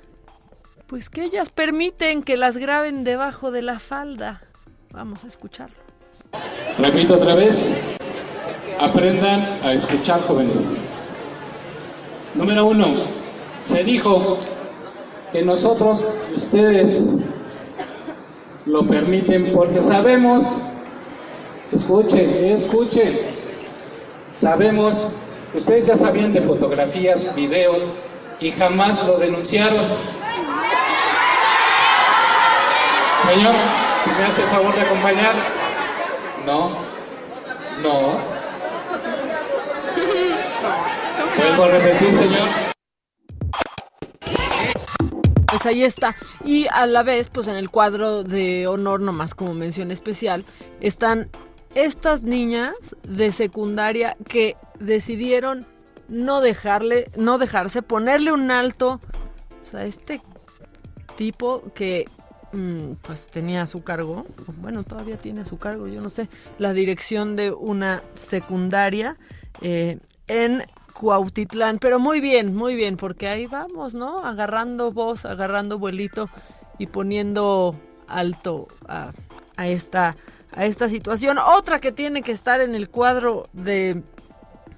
pues que ellas permiten que las graben debajo de la falda. Vamos a escucharlo. Repito otra vez, aprendan a escuchar jóvenes. Número uno, se dijo que nosotros, ustedes, lo permiten porque sabemos, escuchen, escuchen, sabemos Ustedes ya sabían de fotografías, videos y jamás lo denunciaron. Señor, ¿me hace el favor de acompañar? No, no. Vuelvo a repetir, señor. Pues ahí está. Y a la vez, pues en el cuadro de honor, nomás como mención especial, están estas niñas de secundaria que decidieron no dejarle, no dejarse, ponerle un alto a este tipo que mm, pues tenía a su cargo, bueno, todavía tiene a su cargo, yo no sé, la dirección de una secundaria eh, en Cuautitlán. Pero muy bien, muy bien, porque ahí vamos, ¿no? Agarrando voz, agarrando vuelito y poniendo alto a, esta a esta situación. Otra que tiene que estar en el cuadro de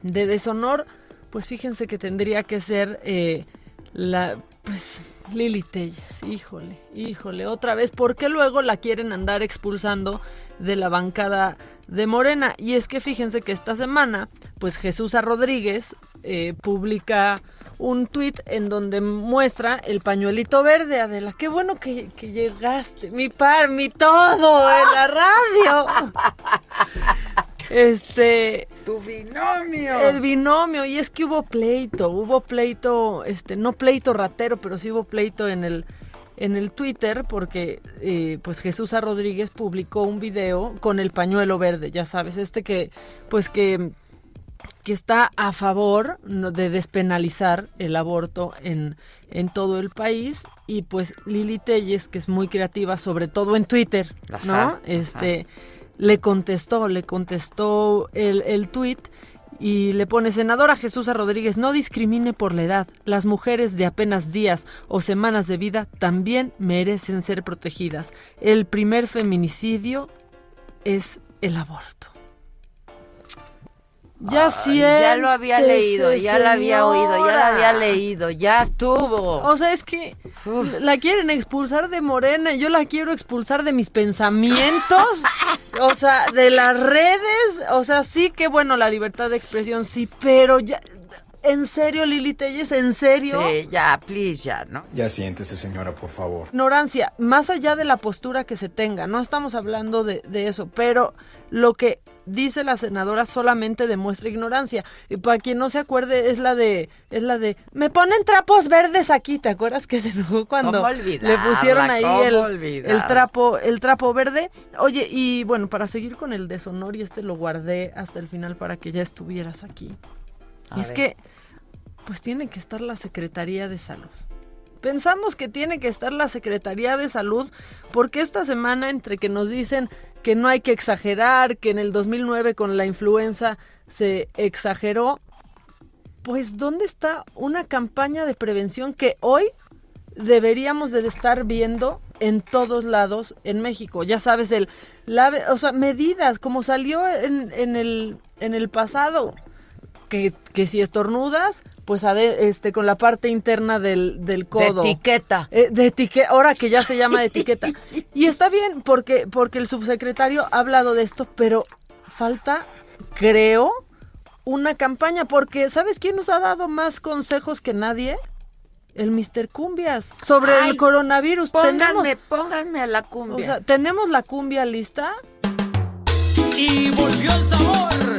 de deshonor, pues fíjense que tendría que ser eh, la, pues Lili Telles, híjole, híjole, otra vez, porque luego la quieren andar expulsando de la bancada de Morena. Y es que fíjense que esta semana, pues Jesús Rodríguez eh, publica un tuit en donde muestra el pañuelito verde, Adela. Qué bueno que, que llegaste, mi par, mi todo en la radio. Este. Tu binomio. El binomio. Y es que hubo pleito. Hubo pleito, este, no pleito ratero, pero sí hubo pleito en el, en el Twitter porque eh, pues Jesús. Rodríguez publicó un video con el pañuelo verde, ya sabes, este que pues que, que está a favor de despenalizar el aborto en, en todo el país y pues Lili Telles, que es muy creativa, sobre todo en Twitter, ¿no? Este le contestó, le contestó el, el tuit y le pone, senadora Jesús Rodríguez, no discrimine por la edad. Las mujeres de apenas días o semanas de vida también merecen ser protegidas. El primer feminicidio es el aborto. Ya Ya lo había leído, ya la había oído, ya la había leído, ya estuvo. O sea, es que la quieren expulsar de Morena, yo la quiero expulsar de mis pensamientos, o sea, de las redes, o sea, sí que bueno, la libertad de expresión, sí, pero ya, ¿En serio, Lili Telles? ¿En serio? Sí, ya, please, ya, ¿no? Ya siéntese, señora, por favor. Ignorancia, más allá de la postura que se tenga, no estamos hablando de, eso, pero lo que dice la senadora solamente demuestra ignorancia. Y para quien no se acuerde, es la de, es la de, me ponen trapos verdes aquí, ¿te acuerdas que se enojó cuando le pusieron ahí el, el, trapo, el trapo verde? Oye, y bueno, para seguir con el deshonor, y este lo guardé hasta el final para que ya estuvieras aquí es que, pues tiene que estar la Secretaría de Salud. Pensamos que tiene que estar la Secretaría de Salud porque esta semana entre que nos dicen que no hay que exagerar, que en el 2009 con la influenza se exageró. Pues, ¿dónde está una campaña de prevención que hoy deberíamos de estar viendo en todos lados en México? Ya sabes, el, la, o sea, medidas, como salió en, en, el, en el pasado, que, que si estornudas, pues ade- este con la parte interna del, del codo. etiqueta. Eh, de etiqueta, ahora que ya se llama de etiqueta. Y está bien porque, porque el subsecretario ha hablado de esto, pero falta, creo, una campaña, porque ¿sabes quién nos ha dado más consejos que nadie? El Mr. Cumbias sobre Ay, el coronavirus. Pónganme, tenemos, pónganme a la cumbia. o sea, tenemos la cumbia lista. Y volvió el sabor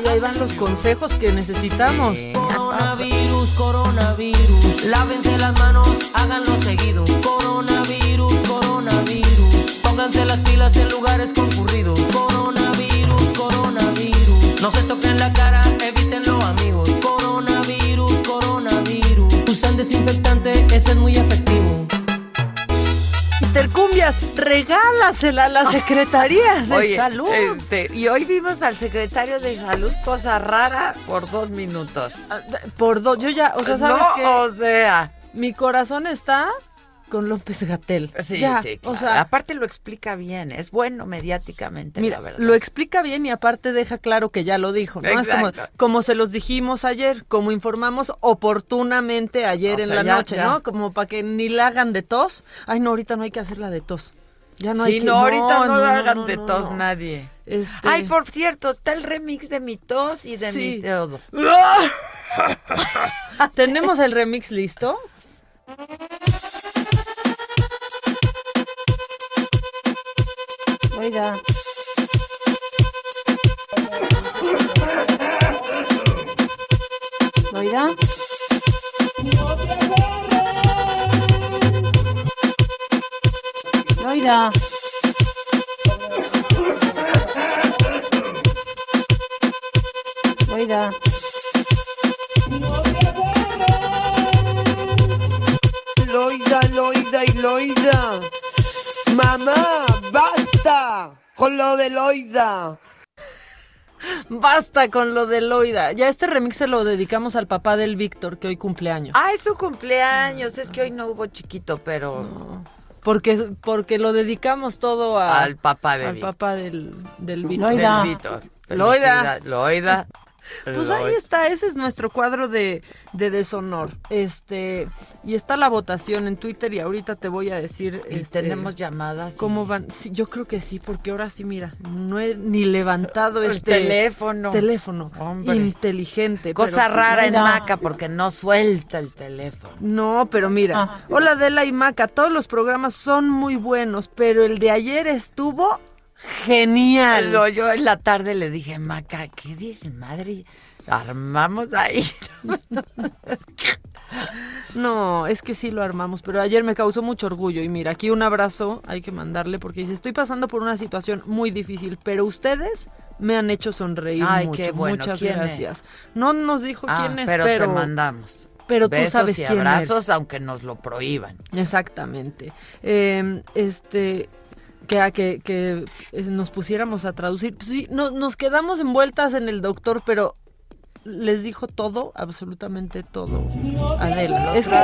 y ahí van los consejos que necesitamos. Coronavirus, coronavirus. Lávense las manos, háganlo seguido. Coronavirus, coronavirus. Pónganse las pilas en lugares concurridos. Coronavirus, coronavirus. No se toquen la cara, evítenlo, amigos. Coronavirus, coronavirus. Usan desinfectante, ese es muy efectivo. Mr. Cumbias, regálasela a la Secretaría de Oye, Salud. este, y hoy vimos al secretario de Salud, cosa rara, por dos minutos. Por dos, yo ya, o sea, ¿sabes No, qué? o sea. Mi corazón está con López Gatel. Sí, Ya, sí, o claro. sea, aparte lo explica bien, es bueno mediáticamente, Mira, la verdad. lo explica bien y aparte deja claro que ya lo dijo, ¿no? Es como, como se los dijimos ayer, como informamos oportunamente ayer O en sea, la ya- noche, ya. ¿no? Como para que ni la hagan de tos. Ay, no, ahorita no hay que hacerla de tos. Ya no sí, hay que no, ahorita no, lo hagan no, de no, tos no. nadie. Este- Ay, por cierto, está el remix de mi tos y de Sí. mi todo. ¿Tenemos el remix listo? Oiga. Oiga. Oiga. Oiga. Loida, Loida y Loida. Mamá, basta con lo de Loida. Basta con lo de Loida. Ya este remix se lo dedicamos al papá del Víctor, que hoy cumpleaños. Ah, es su cumpleaños. Es que hoy no hubo chiquito, pero. Porque, porque lo dedicamos todo a- Al papá de al Víctor. papá del, del Víctor. Del Víctor. Loida. Loida. Pues ahí está, ese es nuestro cuadro de, de deshonor. Este, y está la votación en Twitter y ahorita te voy a decir. Y este, tenemos llamadas. y- ¿Cómo van? Sí, yo creo que sí, porque ahora sí, mira, no he ni levantado El este teléfono. teléfono Hombre. inteligente. Cosa pero- rara en Maca porque no suelta el teléfono. No, pero mira, hola Adela y Maca, todos los programas son muy buenos, pero el de ayer estuvo genial. Lo- yo en la tarde le dije, Maca, ¿qué dices, madre? Armamos ahí. No, es que sí lo armamos, pero ayer me causó mucho orgullo y mira, aquí un abrazo hay que mandarle porque dice, estoy pasando por una situación muy difícil, pero ustedes me han hecho sonreír Ay, mucho. qué bueno. Muchas ¿Quién gracias. No nos dijo Ah, quién es, pero, pero, te mandamos. Pero tú Besos sabes y quién abrazos, eres. aunque nos lo prohíban. Exactamente. Eh, este que, a que, que eh, nos pusiéramos a traducir. Pues sí, no- nos quedamos envueltas en el doctor, pero les dijo todo, absolutamente todo. Adela. Es que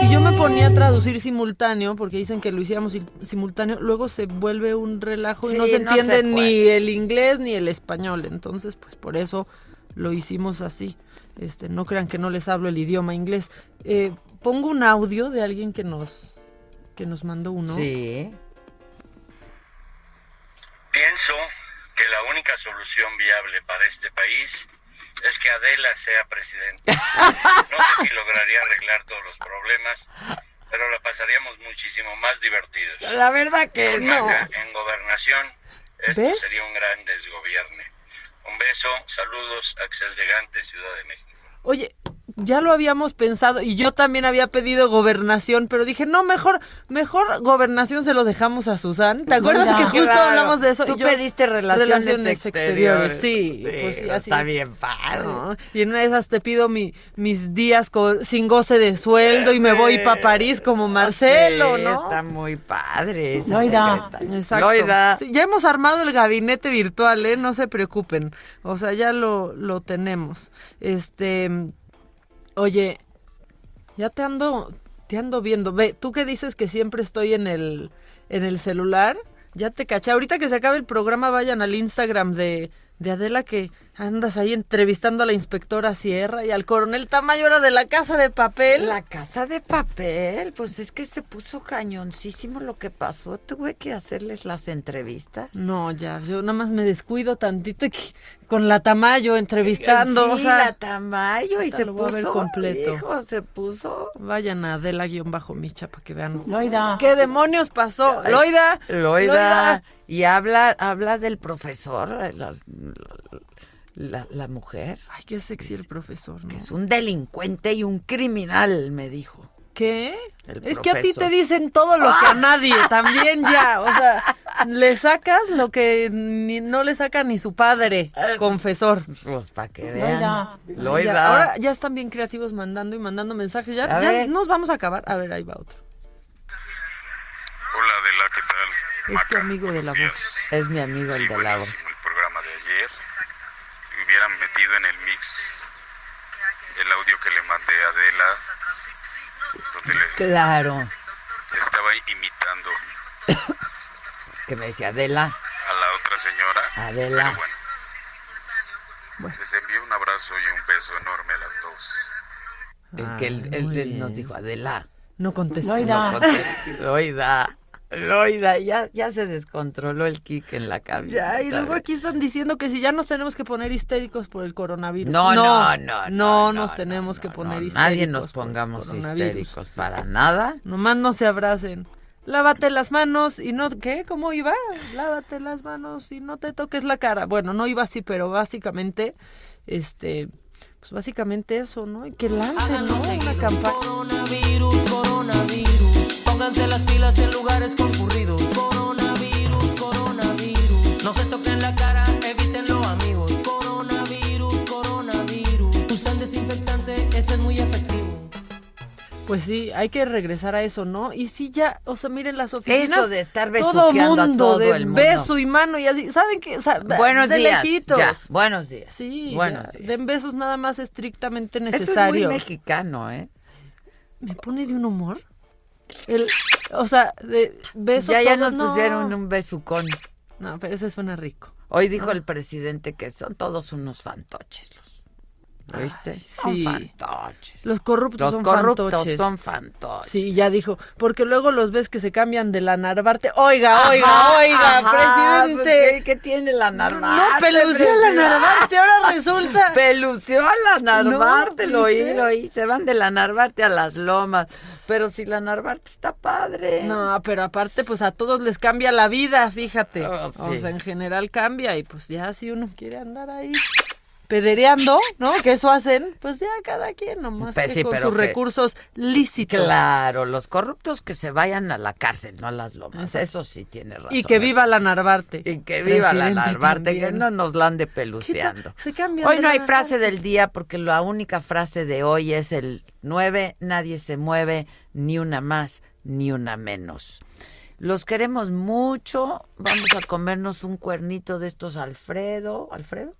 si yo me ponía a traducir simultáneo, porque dicen que lo hiciéramos sim- simultáneo, luego se vuelve un relajo y no Sí, se no se entiende ni el inglés ni el español. Entonces, pues por eso lo hicimos así. Este, no crean que no les hablo el idioma inglés. Eh, pongo un audio de alguien que nos que nos mandó uno. Sí. Solución viable para este país es que Adela sea presidenta. No sé si lograría arreglar todos los problemas, pero la pasaríamos muchísimo más divertidos. La verdad que Con no. Maca en gobernación, esto ¿Ves? sería un gran desgobierne. Un beso, saludos, Axel de Gante, Ciudad de México. Oye, ya lo habíamos pensado y yo también había pedido gobernación, pero dije, no, mejor, mejor gobernación se lo dejamos a Susan. ¿Te acuerdas que justo claro. hablamos de eso? Tú Y yo- pediste relaciones exteriores. Sí, Sí, pues sí, así. está bien padre. No, Y en una de esas te pido mi, mis días con- sin goce de sueldo y me voy para París como Marcelo, Sí, ¿no? Está muy padre. esa Loida. Exacto. Loida. Sí, ya hemos armado el gabinete virtual, ¿eh? No se preocupen. O sea, ya lo, lo tenemos. Este, oye, ya te ando, te ando viendo. Ve, tú que dices que siempre estoy en el, en el celular, ya te caché. Ahorita que se acabe el programa, vayan al Instagram de, de Adela que andas ahí entrevistando a la inspectora Sierra y al coronel Tamayo de la Casa de Papel. La casa de papel, pues es que se puso cañoncísimo lo que pasó. Tuve que hacerles las entrevistas. No, ya, yo nada más me descuido tantito y con la Tamayo entrevistando. Sí, o sea, la Tamayo y se lo voy a ver puso, completo. hijo, se puso. Vayan a Adela-Micha para que vean. Loida. ¿Qué demonios pasó? Loida. Loida. Y habla, habla del profesor, la, la- la mujer. Ay, qué sexy el profesor, ¿no? Que es un delincuente y un criminal, me dijo. ¿Qué? El Es que a ti te dicen todo lo que a nadie, también ya. O sea, le sacas lo que ni- no le saca ni su padre, confesor. Pues para que vean. Loida. Ya, ahora ya están bien creativos mandando y mandando mensajes. Ya, A ya ver. nos vamos a acabar. A ver, ahí va otro. Hola Adela, ¿qué tal? Es tu amigo de la voz. Es mi amigo Sí, el de la voz. buenísimo el programa de ayer. Si hubieran metido en el mix el audio que le mandé a Adela, donde le, Claro. estaba imitando Que me decía Adela. a la otra señora. Adela. Pero bueno. Les envío un abrazo y un beso enorme a las dos. Es que él, él- él nos dijo Adela. No contesta. No contesta. Loida. Loida, ya, ya se descontroló el kick en la cabina. Ya, y luego aquí están diciendo que si ya nos tenemos que poner histéricos por el coronavirus. No, no, no, No, nos tenemos que poner histéricos. Nadie nos pongamos histéricos para nada. Nomás no se abracen. Lávate las manos y no... ¿Qué? ¿Cómo iba? Lávate las manos y no te toques la cara. Bueno, no iba así, pero básicamente, este... Pues básicamente eso, ¿no? Y que lancen, ¿no? Una campaña. Coronavirus, coronavirus. Pónganse las pilas en lugares concurridos. Coronavirus, coronavirus. No se toquen la cara, evítenlo, amigos. Coronavirus, coronavirus. Usan desinfectante, ese es muy efectivo. Pues sí, hay que regresar a eso, ¿no? Y sí ya, o sea, miren las oficinas. Eso de estar todo besuqueando a mundo, todo de el mundo. beso y mano y así. ¿Saben qué? Sa- Buenos de días. lejitos. Ya, buenos días. Sí, Buenos ya, días. Den besos nada más estrictamente Eso es muy necesarios. mexicano, ¿eh? Me pone de un humor. El, o sea, de besos Ya, ya todos, nos no. pusieron un besucón. No, pero ese suena rico. Hoy dijo el presidente que son todos unos fantoches los. ¿Lo ¿Viste? sí. Son fantoches. Los corruptos Los son corruptos fantoches. son fantoches. Sí, ya dijo, porque luego los ves que se cambian de la Narvarte. Oiga, oiga, Ajá, oiga, ajá, presidente. pues, ¿qué, qué tiene la Narvarte? No, pelució a la? Narvarte, ahora resulta. Pelució a la Narvarte, No, lo oí, lo oí. Se van de la Narvarte a las lomas. Pero si la Narvarte está padre. No, pero aparte, pues a todos les cambia la vida, fíjate. Oh, O sea, en general cambia y pues ya si uno quiere andar ahí pedereando, ¿no? Que eso hacen, pues ya cada quien nomás Pues que con pero sus que- recursos lícitos. Claro, los corruptos que se vayan a la cárcel, no a las lomas. Eso sí tiene razón. Y que viva la Narvarte. Y que viva la Narvarte, que no nos la ande peluceando. Se Hoy no hay frase del día porque la única frase de hoy es el 9, nadie se mueve, ni una más, ni una menos. Los queremos mucho. Vamos a comernos un cuernito de estos Alfredo. ¿Alfredo?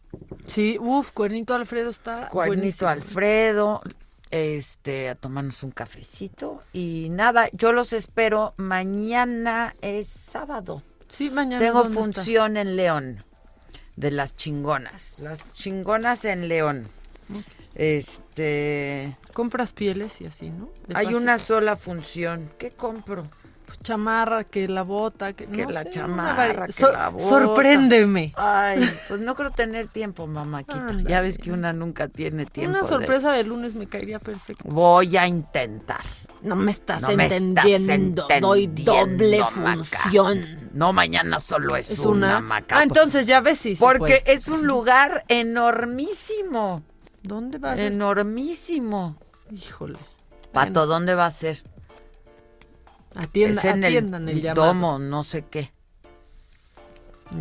Sí, uff, Cuernito Alfredo está Cuernito buenísimo. Alfredo. Este, a tomarnos un cafecito. Y nada, yo los espero. Mañana es sábado. Sí, mañana. Tengo función en León de las chingonas. Las chingonas en León. Este. Compras pieles y así, ¿no? De Hay una sola función. ¿Qué compro? Chamarra, que la bota, que, Que no la sé, chamarra, que So- la bota. Sorpréndeme. Ay, pues no creo tener tiempo, mamáquita. Ya ves que una nunca tiene tiempo. Una sorpresa de lunes me caería perfecto. Voy a intentar. No me estás No me estás entendiendo. Doy doble entendiendo, Maca. función. No, mañana solo es, Es una, una. maca. Ah, entonces ya ves si. Porque puede. es un lugar enormísimo. ¿Dónde vas? Enormísimo. Híjole. Pato, ¿dónde va a ser? Atienda- Es en atiendan el, el llamado. domo, no sé qué.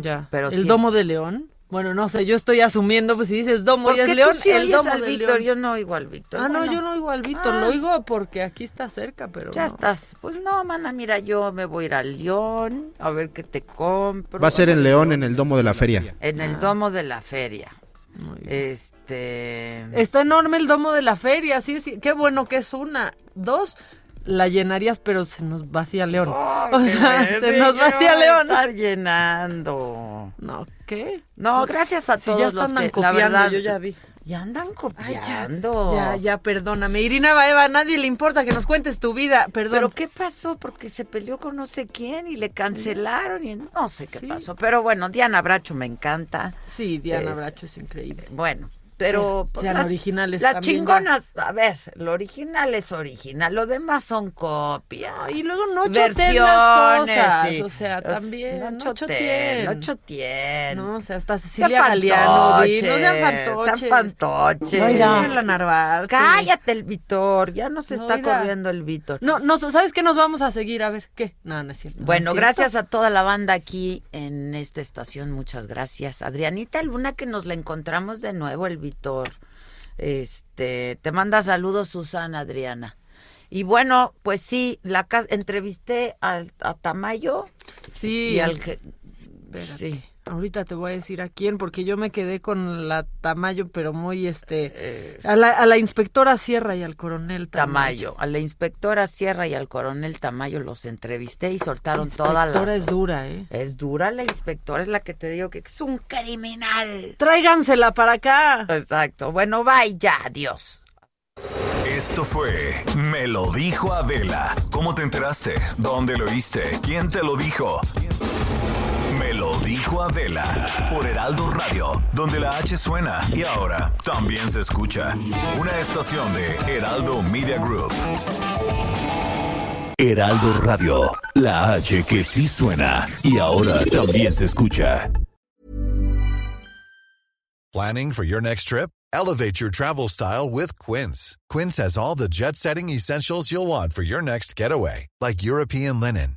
Ya. Pero ¿El sí. domo de León? Bueno, no sé, yo estoy asumiendo, pues si dices domo ¿Por y es León, sí el domo al de Víctor? León. Yo no oigo al Víctor. Ah, no, yo no oigo al Víctor, Ah. lo oigo porque aquí está cerca, pero Ya no. estás. Pues no, mana, mira, yo me voy a ir al León a ver qué te compro. Va a ser en León, en el domo de la feria. En Ah. el domo de la feria. Este. Está enorme el domo de la feria, sí, sí. Qué bueno que es una. Dos, la llenarías, pero se nos vacía León. o sea, se nos vacía León. Estar llenando. No, ¿qué? No, gracias a Si todos ya los están que, la copiando, verdad, yo ya vi. Ya andan Ay, ya, copiando. ya, ya, perdóname. Irina Baeva, a nadie le importa que nos cuentes tu vida, perdón. Pero ¿qué pasó? Porque se peleó con no sé quién y le cancelaron y no sé qué pasó. Pero bueno, Diana Bracho me encanta. Sí, Diana Es- Bracho es increíble. Bueno, pero pues, sean las, originales las también, chingonas, a ver, lo original es original, lo demás son copias. y luego no versiones, las cosas, o sea, Pues, también, no no choteen, no choteen. No, o sea, hasta Cecilia Galeano, no sean fantoches, sean fantoches. Dicen la Narvarte. Cállate el Víctor, ya no se No, está corriendo el Víctor. No, no, ¿sabes qué nos vamos a seguir? A ver, ¿qué? No, no es cierto. Bueno, ¿No es gracias cierto? a toda la banda aquí en esta estación, muchas gracias. Adrianita Luna, que nos la encontramos de nuevo, el Víctor. Este, te manda saludos Susana, Adriana. Y bueno, pues sí, la entrevisté al, a Tamayo Sí. y al... Espérate. Sí. Ahorita te voy a decir a quién, porque yo me quedé con la Tamayo, pero muy este. A la, a la inspectora Sierra y al coronel Tamayo. Tamayo, a la inspectora Sierra y al coronel Tamayo los entrevisté y soltaron La todas inspectora las... es dura, ¿eh? Es dura la inspectora, es la que te digo que es un criminal. Tráigansela para acá. Exacto. Bueno, bye ya, adiós. Esto fue Me lo dijo Adela. ¿Cómo te enteraste? ¿Dónde lo oíste? ¿Quién te lo dijo? Lo dijo Adela por Heraldo Radio, donde la H suena y ahora también se escucha. Una estación de Heraldo Media Group. Heraldo Radio, la H que sí suena y ahora también se escucha. Planning for your next trip? Elevate your travel style with Quince. Quince has all the jet setting essentials you'll want for your next getaway, like European linen,